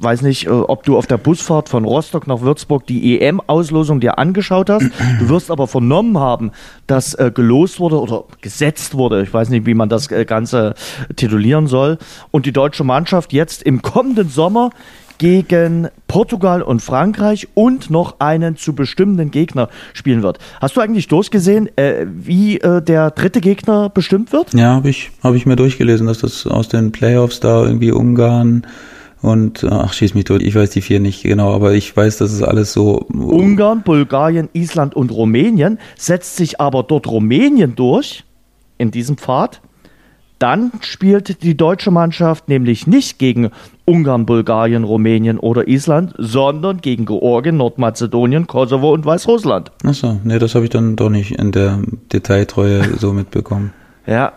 weiß nicht, äh, ob du auf der Busfahrt von Rostock nach Würzburg die EM-Auslosung dir angeschaut hast. Du wirst aber vernommen haben, dass äh, gelost wurde oder gesetzt wurde. Ich weiß nicht, wie man das äh, Ganze titulieren soll. Und die deutsche Mannschaft jetzt im kommenden Sommer gegen Portugal und Frankreich und noch einen zu bestimmenden Gegner spielen wird. Hast du eigentlich durchgesehen, äh, wie äh, der dritte Gegner bestimmt wird? Ja, habe ich, hab ich mir durchgelesen, dass das aus den Playoffs da irgendwie Ungarn, und ach, schieß mich tot, ich weiß die vier nicht genau, aber ich weiß, dass es alles so. Ungarn, Bulgarien, Island und Rumänien. Setzt sich aber dort Rumänien durch in diesem Pfad, dann spielt die deutsche Mannschaft nämlich nicht gegen Ungarn, Bulgarien, Rumänien oder Island, sondern gegen Georgien, Nordmazedonien, Kosovo und Weißrussland. Achso, nee, das habe ich dann doch nicht in der Detailtreue so mitbekommen. Ja,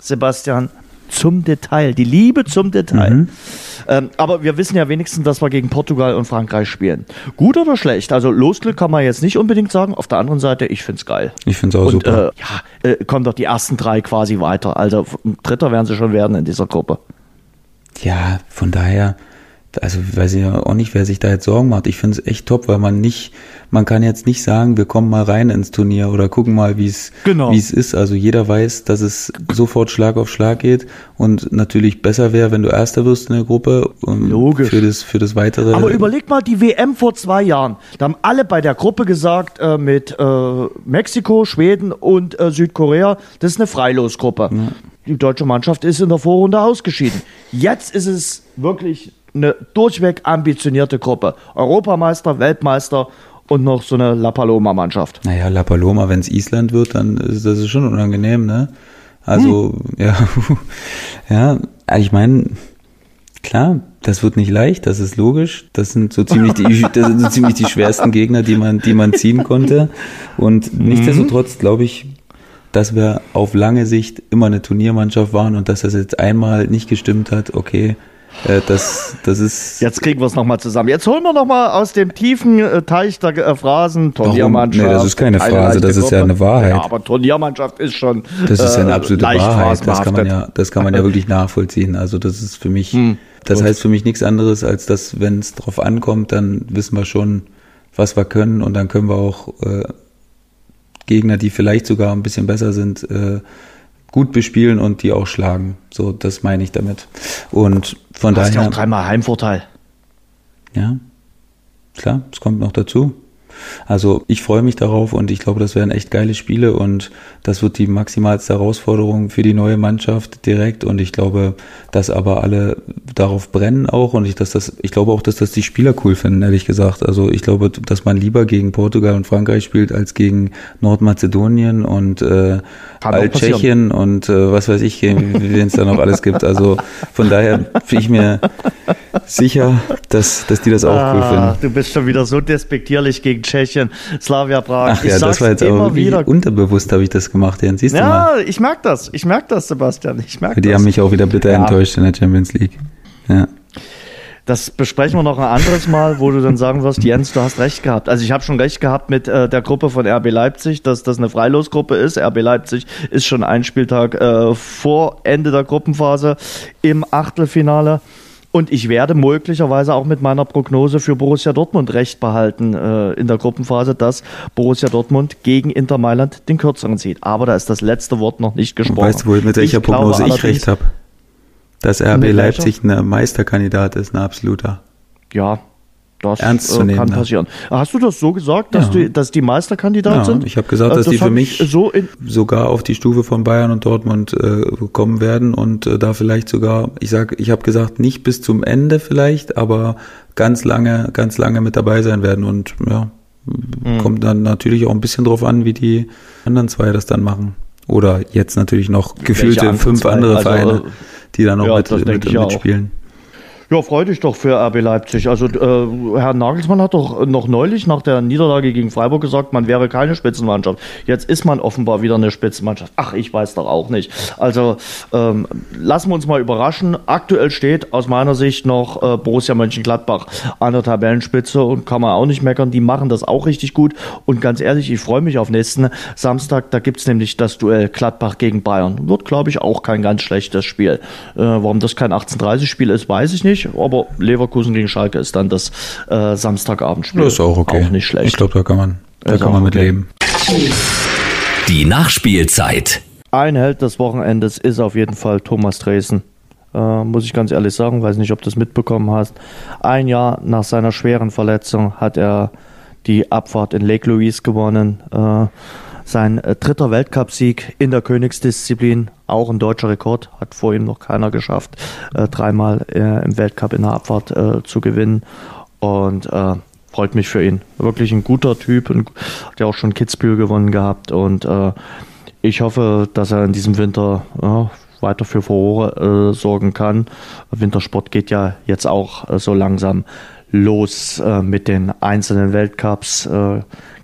Sebastian, zum Detail, die Liebe zum Detail. Mhm. Ähm, aber wir wissen ja wenigstens, dass wir gegen Portugal und Frankreich spielen. Gut oder schlecht? Also Losglück kann man jetzt nicht unbedingt sagen. Auf der anderen Seite, ich finde es geil. Ich finde es auch und, super. Äh, ja, äh, kommen doch die ersten drei quasi weiter. Also Dritter werden sie schon werden in dieser Gruppe. Ja, von daher also weiß ich auch nicht, wer sich da jetzt Sorgen macht. Ich finde es echt top, weil man nicht, man kann jetzt nicht sagen, wir kommen mal rein ins Turnier oder gucken mal, wie es genau. wie es ist. Also jeder weiß, dass es sofort Schlag auf Schlag geht und natürlich besser wäre, wenn du Erster wirst in der Gruppe. Logisch. Für das, für das weitere. Aber überleg mal die WM vor zwei Jahren. Da haben alle bei der Gruppe gesagt, äh, mit äh, Mexiko, Schweden und äh, Südkorea, das ist eine Freilosgruppe. Ja. Die deutsche Mannschaft ist in der Vorrunde ausgeschieden. Jetzt ist es wirklich eine durchweg ambitionierte Gruppe. Europameister, Weltmeister und noch so eine La Paloma-Mannschaft. Naja, La Paloma, wenn es Island wird, dann ist das schon unangenehm, ne? Also, hm. ja, ja, ich meine, klar, das wird nicht leicht, das ist logisch. Das sind so ziemlich die, das sind so ziemlich die schwersten Gegner, die man, die man ziehen konnte. Und mhm. nichtsdestotrotz glaube ich, dass wir auf lange Sicht immer eine Turniermannschaft waren und dass das jetzt einmal nicht gestimmt hat, okay, das, das ist. Jetzt kriegen wir es nochmal zusammen. Jetzt holen wir nochmal aus dem tiefen äh, Teich der äh, Phrasen Turniermannschaft. Nee, das ist keine Phrase, das ist ja eine Wahrheit. Ja, aber Turniermannschaft ist schon. Das ist ja eine absolute Wahrheit. Das kann man ja, das kann man ja wirklich nachvollziehen. Also das ist für mich, hm, das gut. heißt für mich nichts anderes, als dass, wenn es drauf ankommt, dann wissen wir schon, was wir können und dann können wir auch äh, Gegner, die vielleicht sogar ein bisschen besser sind, äh, gut bespielen und die auch schlagen. So, das meine ich damit. Und von daher. Hast ja auch dreimal Heimvorteil. Ja, klar, es kommt noch dazu. Also ich freue mich darauf und ich glaube, das werden echt geile Spiele und das wird die maximalste Herausforderung für die neue Mannschaft direkt und ich glaube, dass aber alle darauf brennen auch und ich, dass das, ich glaube auch, dass das die Spieler cool finden, ehrlich gesagt. Also ich glaube, dass man lieber gegen Portugal und Frankreich spielt als gegen Nordmazedonien und äh, Alt-Tschechien und äh, was weiß ich, wen es da noch alles gibt. Also von daher bin ich mir sicher, dass, dass die das auch ah, cool finden. Du bist schon wieder so despektierlich gegen Tschechien, Slavia Prag. Ach ja, das war jetzt aber wieder. unterbewusst habe ich das gemacht, Jan. Siehst ja, du mal. Ich merke das. Ich merke das, Sebastian. Ich merke Die das. haben mich auch wieder bitter ja. enttäuscht in der Champions League. Ja. Das besprechen wir noch ein anderes Mal, wo du dann sagen wirst, Jens, du hast recht gehabt. Also ich habe schon recht gehabt mit äh, der Gruppe von RB Leipzig, dass das eine Freilosgruppe ist. RB Leipzig ist schon ein Spieltag äh, vor Ende der Gruppenphase im Achtelfinale. Und ich werde möglicherweise auch mit meiner Prognose für Borussia Dortmund recht behalten äh, in der Gruppenphase, dass Borussia Dortmund gegen Inter Mailand den kürzeren zieht. Aber da ist das letzte Wort noch nicht gesprochen. Weißt du wohl, mit welcher ich Prognose ich recht habe? Dass RB Leipzig ein Meisterkandidat ist, ein absoluter. Ja, das ernst zu äh, nehmen, kann ne? passieren. Hast du das so gesagt, dass, ja. du, dass die Meisterkandidat ja, sind? Ich habe gesagt, äh, dass das die für mich so sogar auf die Stufe von Bayern und Dortmund äh, kommen werden und äh, da vielleicht sogar, ich sag, ich habe gesagt, nicht bis zum Ende vielleicht, aber ganz lange, ganz lange mit dabei sein werden und ja, mhm. kommt dann natürlich auch ein bisschen drauf an, wie die anderen zwei das dann machen. Oder jetzt natürlich noch gefühlte fünf andere also, Vereine, die dann noch ja, mit, mit, mitspielen. Ja, freu dich doch für RB Leipzig. Also äh, Herr Nagelsmann hat doch noch neulich nach der Niederlage gegen Freiburg gesagt, man wäre keine Spitzenmannschaft. Jetzt ist man offenbar wieder eine Spitzenmannschaft. Ach, ich weiß doch auch nicht. Also ähm, lassen wir uns mal überraschen. Aktuell steht aus meiner Sicht noch äh, Borussia Mönchengladbach an der Tabellenspitze und kann man auch nicht meckern. Die machen das auch richtig gut. Und ganz ehrlich, ich freue mich auf nächsten Samstag. Da gibt es nämlich das Duell Gladbach gegen Bayern. Wird, glaube ich, auch kein ganz schlechtes Spiel. Äh, warum das kein 18:30-Spiel ist, weiß ich nicht nicht, aber Leverkusen gegen Schalke ist dann das äh, Samstagabendspiel. Das ist auch okay. Auch nicht schlecht. Ich glaube, da kann man, da kann man mit okay. leben. Die Nachspielzeit. Ein Held des Wochenendes ist auf jeden Fall Thomas Dresen. Äh, muss ich ganz ehrlich sagen, weiß nicht, ob du das mitbekommen hast. Ein Jahr nach seiner schweren Verletzung hat er die Abfahrt in Lake Louise gewonnen. Äh, sein äh, dritter Weltcupsieg in der Königsdisziplin, auch ein deutscher Rekord, hat vor ihm noch keiner geschafft, äh, dreimal äh, im Weltcup in der Abfahrt äh, zu gewinnen. Und äh, freut mich für ihn. Wirklich ein guter Typ, ein, hat ja auch schon Kitzbühel gewonnen gehabt. Und äh, ich hoffe, dass er in diesem Winter ja, weiter für Furore sorgen kann. Wintersport geht ja jetzt auch so langsam los mit den einzelnen Weltcups. Äh,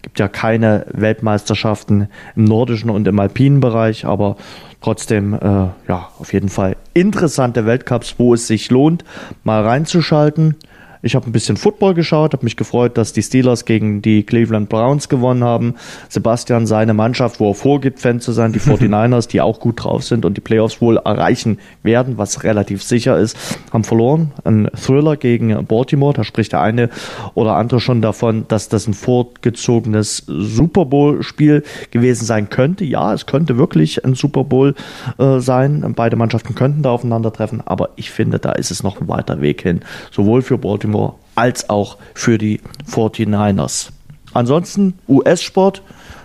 gibt ja keine Weltmeisterschaften im nordischen und im alpinen Bereich, aber trotzdem äh, ja auf jeden Fall interessante Weltcups, wo es sich lohnt, mal reinzuschalten. Ich habe ein bisschen Football geschaut, habe mich gefreut, dass die Steelers gegen die Cleveland Browns gewonnen haben. Sebastian, seine Mannschaft, wo er vorgibt, Fan zu sein, die 49ers, die auch gut drauf sind und die Playoffs wohl erreichen werden, was relativ sicher ist, haben verloren. Ein Thriller gegen Baltimore, da spricht der eine oder andere schon davon, dass das ein vorgezogenes Super Bowl-Spiel gewesen sein könnte. Ja, es könnte wirklich ein Super Bowl äh, sein. Beide Mannschaften könnten da aufeinandertreffen, aber ich finde, da ist es noch ein weiter Weg hin. Sowohl für Baltimore Baltimore als auch für die 49ers. Ansonsten US-Sport,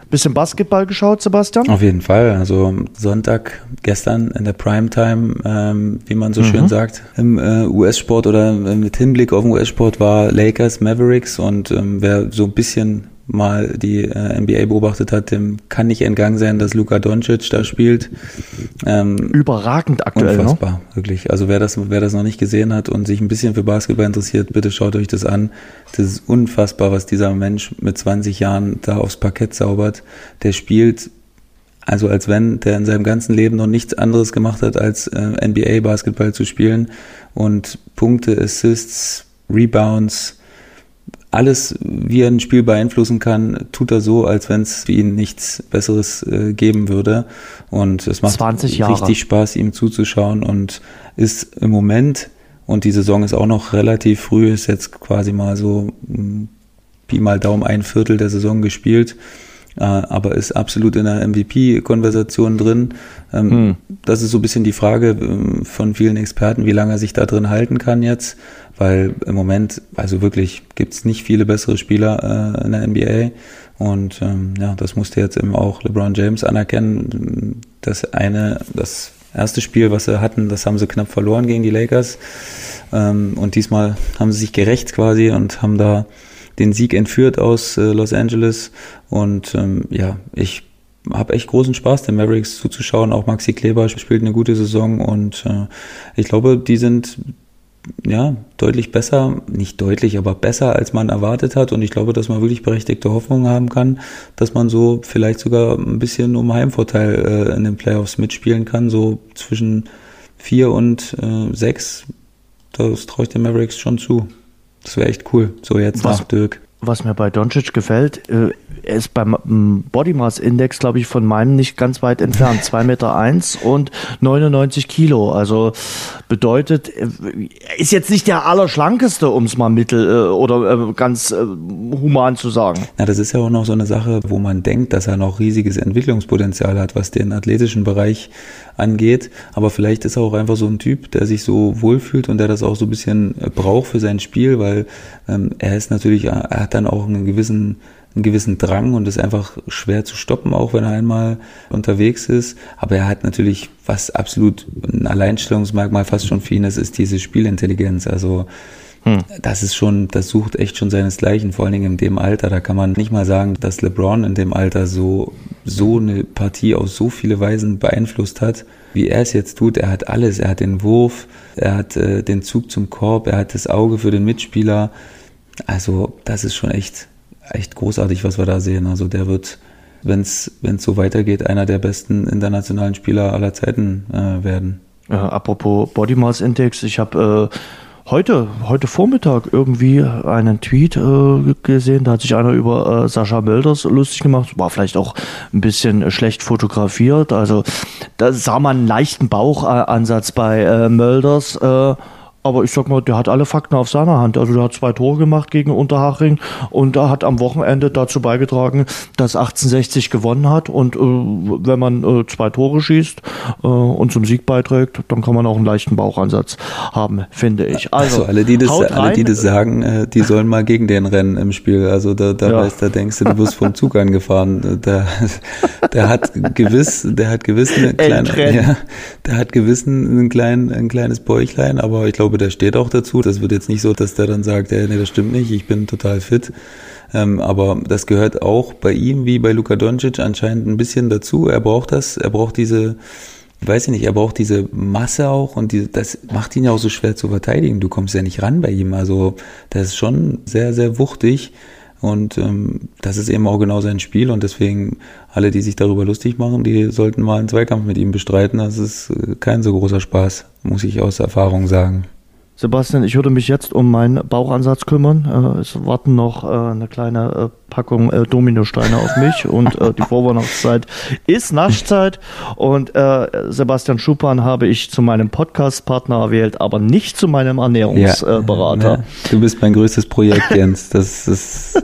bisschen Basketball geschaut, Sebastian? Auf jeden Fall. Also Sonntag gestern in der Primetime, ähm, wie man so mhm. schön sagt, im äh, US-Sport oder mit Hinblick auf den US-Sport war Lakers Mavericks und ähm, wer so ein bisschen mal die äh, NBA beobachtet hat, dem kann nicht entgangen sein, dass Luka Doncic da spielt. Ähm, Überragend aktuell, ne? Unfassbar, no? wirklich. Also wer das, wer das noch nicht gesehen hat und sich ein bisschen für Basketball interessiert, bitte schaut euch das an. Das ist unfassbar, was dieser Mensch mit 20 Jahren da aufs Parkett zaubert. Der spielt also als wenn der in seinem ganzen Leben noch nichts anderes gemacht hat, als äh, NBA-Basketball zu spielen und Punkte, Assists, Rebounds, alles, wie er ein Spiel beeinflussen kann, tut er so, als wenn es für ihn nichts Besseres äh, geben würde. Und es macht richtig Spaß, ihm zuzuschauen und ist im Moment, und die Saison ist auch noch relativ früh, ist jetzt quasi mal so hm, Pi mal Daumen ein Viertel der Saison gespielt aber ist absolut in der MVP-Konversation drin. Ähm, hm. Das ist so ein bisschen die Frage ähm, von vielen Experten, wie lange er sich da drin halten kann jetzt, weil im Moment, also wirklich, gibt's nicht viele bessere Spieler äh, in der NBA. Und ähm, ja, das musste jetzt eben auch LeBron James anerkennen. Das eine, das erste Spiel, was sie hatten, das haben sie knapp verloren gegen die Lakers. Und diesmal haben sie sich gerecht quasi und haben da den Sieg entführt aus äh, Los Angeles. Und ähm, ja, ich habe echt großen Spaß, den Mavericks zuzuschauen. Auch Maxi Kleber spielt eine gute Saison und äh, ich glaube, die sind ja deutlich besser, nicht deutlich, aber besser, als man erwartet hat. Und ich glaube, dass man wirklich berechtigte Hoffnung haben kann, dass man so vielleicht sogar ein bisschen um Heimvorteil äh, in den Playoffs mitspielen kann, so zwischen vier und äh, sechs. Das traue ich den Mavericks schon zu. Das wäre echt cool. So jetzt was, nach Dirk. Was mir bei Doncic gefällt, äh, er ist beim Body Mass Index, glaube ich, von meinem nicht ganz weit entfernt. 2,1 Meter eins und 99 Kilo. Also bedeutet, er ist jetzt nicht der Allerschlankeste, um es mal mittel äh, oder äh, ganz human zu sagen. Na, das ist ja auch noch so eine Sache, wo man denkt, dass er noch riesiges Entwicklungspotenzial hat, was den athletischen Bereich angeht. Aber vielleicht ist er auch einfach so ein Typ, der sich so wohlfühlt und der das auch so ein bisschen braucht für sein Spiel, weil ähm, er ist natürlich, er hat dann auch einen gewissen einen gewissen Drang und ist einfach schwer zu stoppen, auch wenn er einmal unterwegs ist. Aber er hat natürlich, was absolut ein Alleinstellungsmerkmal fast schon für ihn ist, ist diese Spielintelligenz. Also hm. das ist schon, das sucht echt schon seinesgleichen, vor allen Dingen in dem Alter. Da kann man nicht mal sagen, dass LeBron in dem Alter so, so eine Partie auf so viele Weisen beeinflusst hat, wie er es jetzt tut. Er hat alles. Er hat den Wurf, er hat äh, den Zug zum Korb, er hat das Auge für den Mitspieler. Also, das ist schon echt, echt großartig, was wir da sehen. Also, der wird, wenn es so weitergeht, einer der besten internationalen Spieler aller Zeiten äh, werden. Äh, apropos Body Mass Index, ich habe äh, heute, heute Vormittag irgendwie einen Tweet äh, gesehen, da hat sich einer über äh, Sascha Mölders lustig gemacht, war vielleicht auch ein bisschen schlecht fotografiert, also da sah man einen leichten Bauchansatz bei äh, Mölders, äh, aber ich sag mal, der hat alle Fakten auf seiner Hand. Also der hat zwei Tore gemacht gegen Unterhaching und er hat am Wochenende dazu beigetragen, dass 1860 gewonnen hat. Und äh, wenn man äh, zwei Tore schießt äh, und zum Sieg beiträgt, dann kann man auch einen leichten Bauchansatz haben, finde ich. Also, also alle, die das, alle, die das sagen, äh, die sollen mal gegen den rennen im Spiel. Also da, da ja. weißt, da denkst du, du wirst vom Zug angefahren. Der, der hat gewiss, der hat gewiss eine kleine, ja, der hat gewiss ein, klein, ein kleines Bäuchlein, aber ich glaube, glaube, der steht auch dazu. Das wird jetzt nicht so, dass der dann sagt, hey, nee, das stimmt nicht, ich bin total fit. Ähm, aber das gehört auch bei ihm wie bei Luka Doncic anscheinend ein bisschen dazu. Er braucht das, er braucht diese, ich weiß nicht, er braucht diese Masse auch und die, das macht ihn ja auch so schwer zu verteidigen. Du kommst ja nicht ran bei ihm. Also der ist schon sehr, sehr wuchtig. Und ähm, das ist eben auch genau sein Spiel und deswegen alle, die sich darüber lustig machen, die sollten mal einen Zweikampf mit ihm bestreiten. Das ist äh, kein so großer Spaß, muss ich aus Erfahrung sagen. Sebastian, ich würde mich jetzt um meinen Bauchansatz kümmern. Äh, es warten noch äh, eine kleine äh, Packung äh, Dominosteine auf mich und äh, die Vorweihnachtszeit ist Naschzeit und äh, Sebastian Schupan habe ich zu meinem Podcast-Partner erwählt, aber nicht zu meinem Ernährungsberater. Ja, ja. Du bist mein größtes Projekt, Jens. Das ist,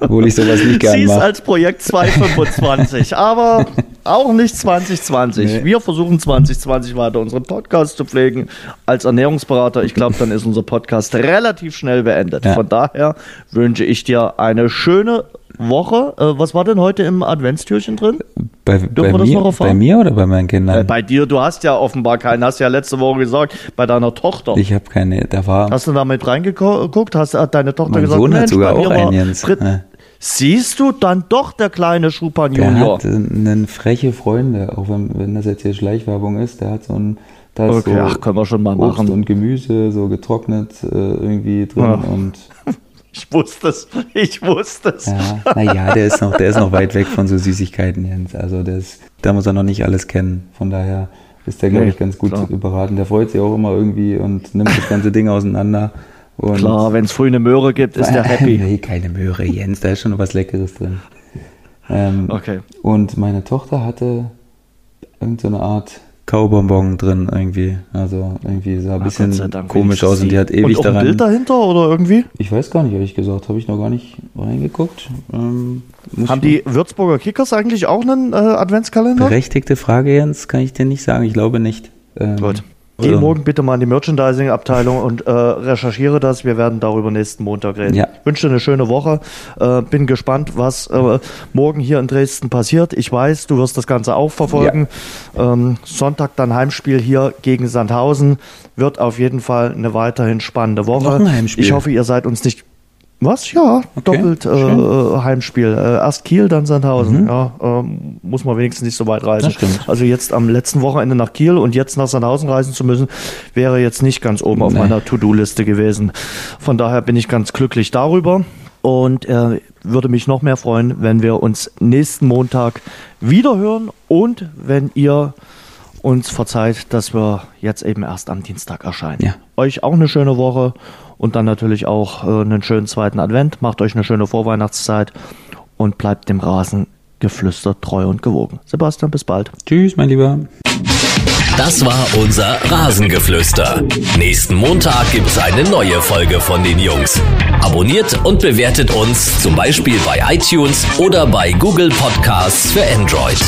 obwohl ich sowas nicht gerne mache. als Projekt 225, aber auch nicht 2020. Nee. Wir versuchen 2020 weiter unseren Podcast zu pflegen als Ernährungsberater. Ich glaube, dann ist unser Podcast relativ schnell beendet. Ja. Von daher wünsche ich dir eine schöne Woche. Äh, was war denn heute im Adventstürchen drin? Bei, bei mir, bei, mir, oder bei meinen Kindern? Äh, bei dir, du hast ja offenbar keinen, hast ja letzte Woche gesagt, bei deiner Tochter. Ich habe keine, da war. Hast du da mit reingeguckt? Hast deine Tochter mein gesagt, Sohn hat sogar auch einen Jens. Ja. Siehst du dann doch der kleine Schupan Junior? Der hat einen freche Freunde, auch wenn, wenn das jetzt hier Schleichwerbung ist, der hat so ein da ist okay, so ach, können wir schon mal Obst machen. und Gemüse so getrocknet äh, irgendwie drin ja. und ich wusste es, ich wusste es. Ja, naja, der ist noch, der ist noch weit weg von so Süßigkeiten, Jens. Also ist, da muss er noch nicht alles kennen. Von daher ist der, glaube ich, ganz gut klar. beraten. Der freut sich auch immer irgendwie und nimmt das ganze Ding auseinander. Und Klar, wenn es früh eine Möhre gibt, ist der happy. nee, keine Möhre, Jens, da ist schon was Leckeres drin. Ähm, okay. Und meine Tochter hatte irgendeine so Art Kaubonbon drin irgendwie. Also irgendwie sah ein bisschen Dank, komisch aus und die hat ewig und daran. ein Bild dahinter oder irgendwie? Ich weiß gar nicht, ehrlich gesagt. Habe ich noch gar nicht reingeguckt. Ähm, Haben die Würzburger Kickers eigentlich auch einen äh, Adventskalender? Berechtigte Frage, Jens, kann ich dir nicht sagen. Ich glaube nicht. Ähm, Gut. Geh morgen bitte mal in die Merchandising-Abteilung und äh, recherchiere das. Wir werden darüber nächsten Montag reden. Ja. Ich wünsche dir eine schöne Woche. Äh, bin gespannt, was äh, morgen hier in Dresden passiert. Ich weiß, du wirst das Ganze auch verfolgen. Ja. Ähm, Sonntag dann Heimspiel hier gegen Sandhausen. Wird auf jeden Fall eine weiterhin spannende Woche. Ich hoffe, ihr seid uns nicht was? Ja, okay, doppelt äh, Heimspiel. Äh, erst Kiel, dann Sandhausen. Mhm. Ja, äh, muss man wenigstens nicht so weit reisen. Also jetzt am letzten Wochenende nach Kiel und jetzt nach Sandhausen reisen zu müssen, wäre jetzt nicht ganz oben nee. auf meiner To-Do-Liste gewesen. Von daher bin ich ganz glücklich darüber und äh, würde mich noch mehr freuen, wenn wir uns nächsten Montag wieder hören und wenn ihr uns verzeiht, dass wir jetzt eben erst am Dienstag erscheinen. Ja. Euch auch eine schöne Woche und dann natürlich auch äh, einen schönen zweiten Advent. Macht euch eine schöne Vorweihnachtszeit und bleibt dem Rasengeflüster treu und gewogen. Sebastian, bis bald. Tschüss, mein Lieber. Das war unser Rasengeflüster. Nächsten Montag gibt es eine neue Folge von den Jungs. Abonniert und bewertet uns zum Beispiel bei iTunes oder bei Google Podcasts für Android.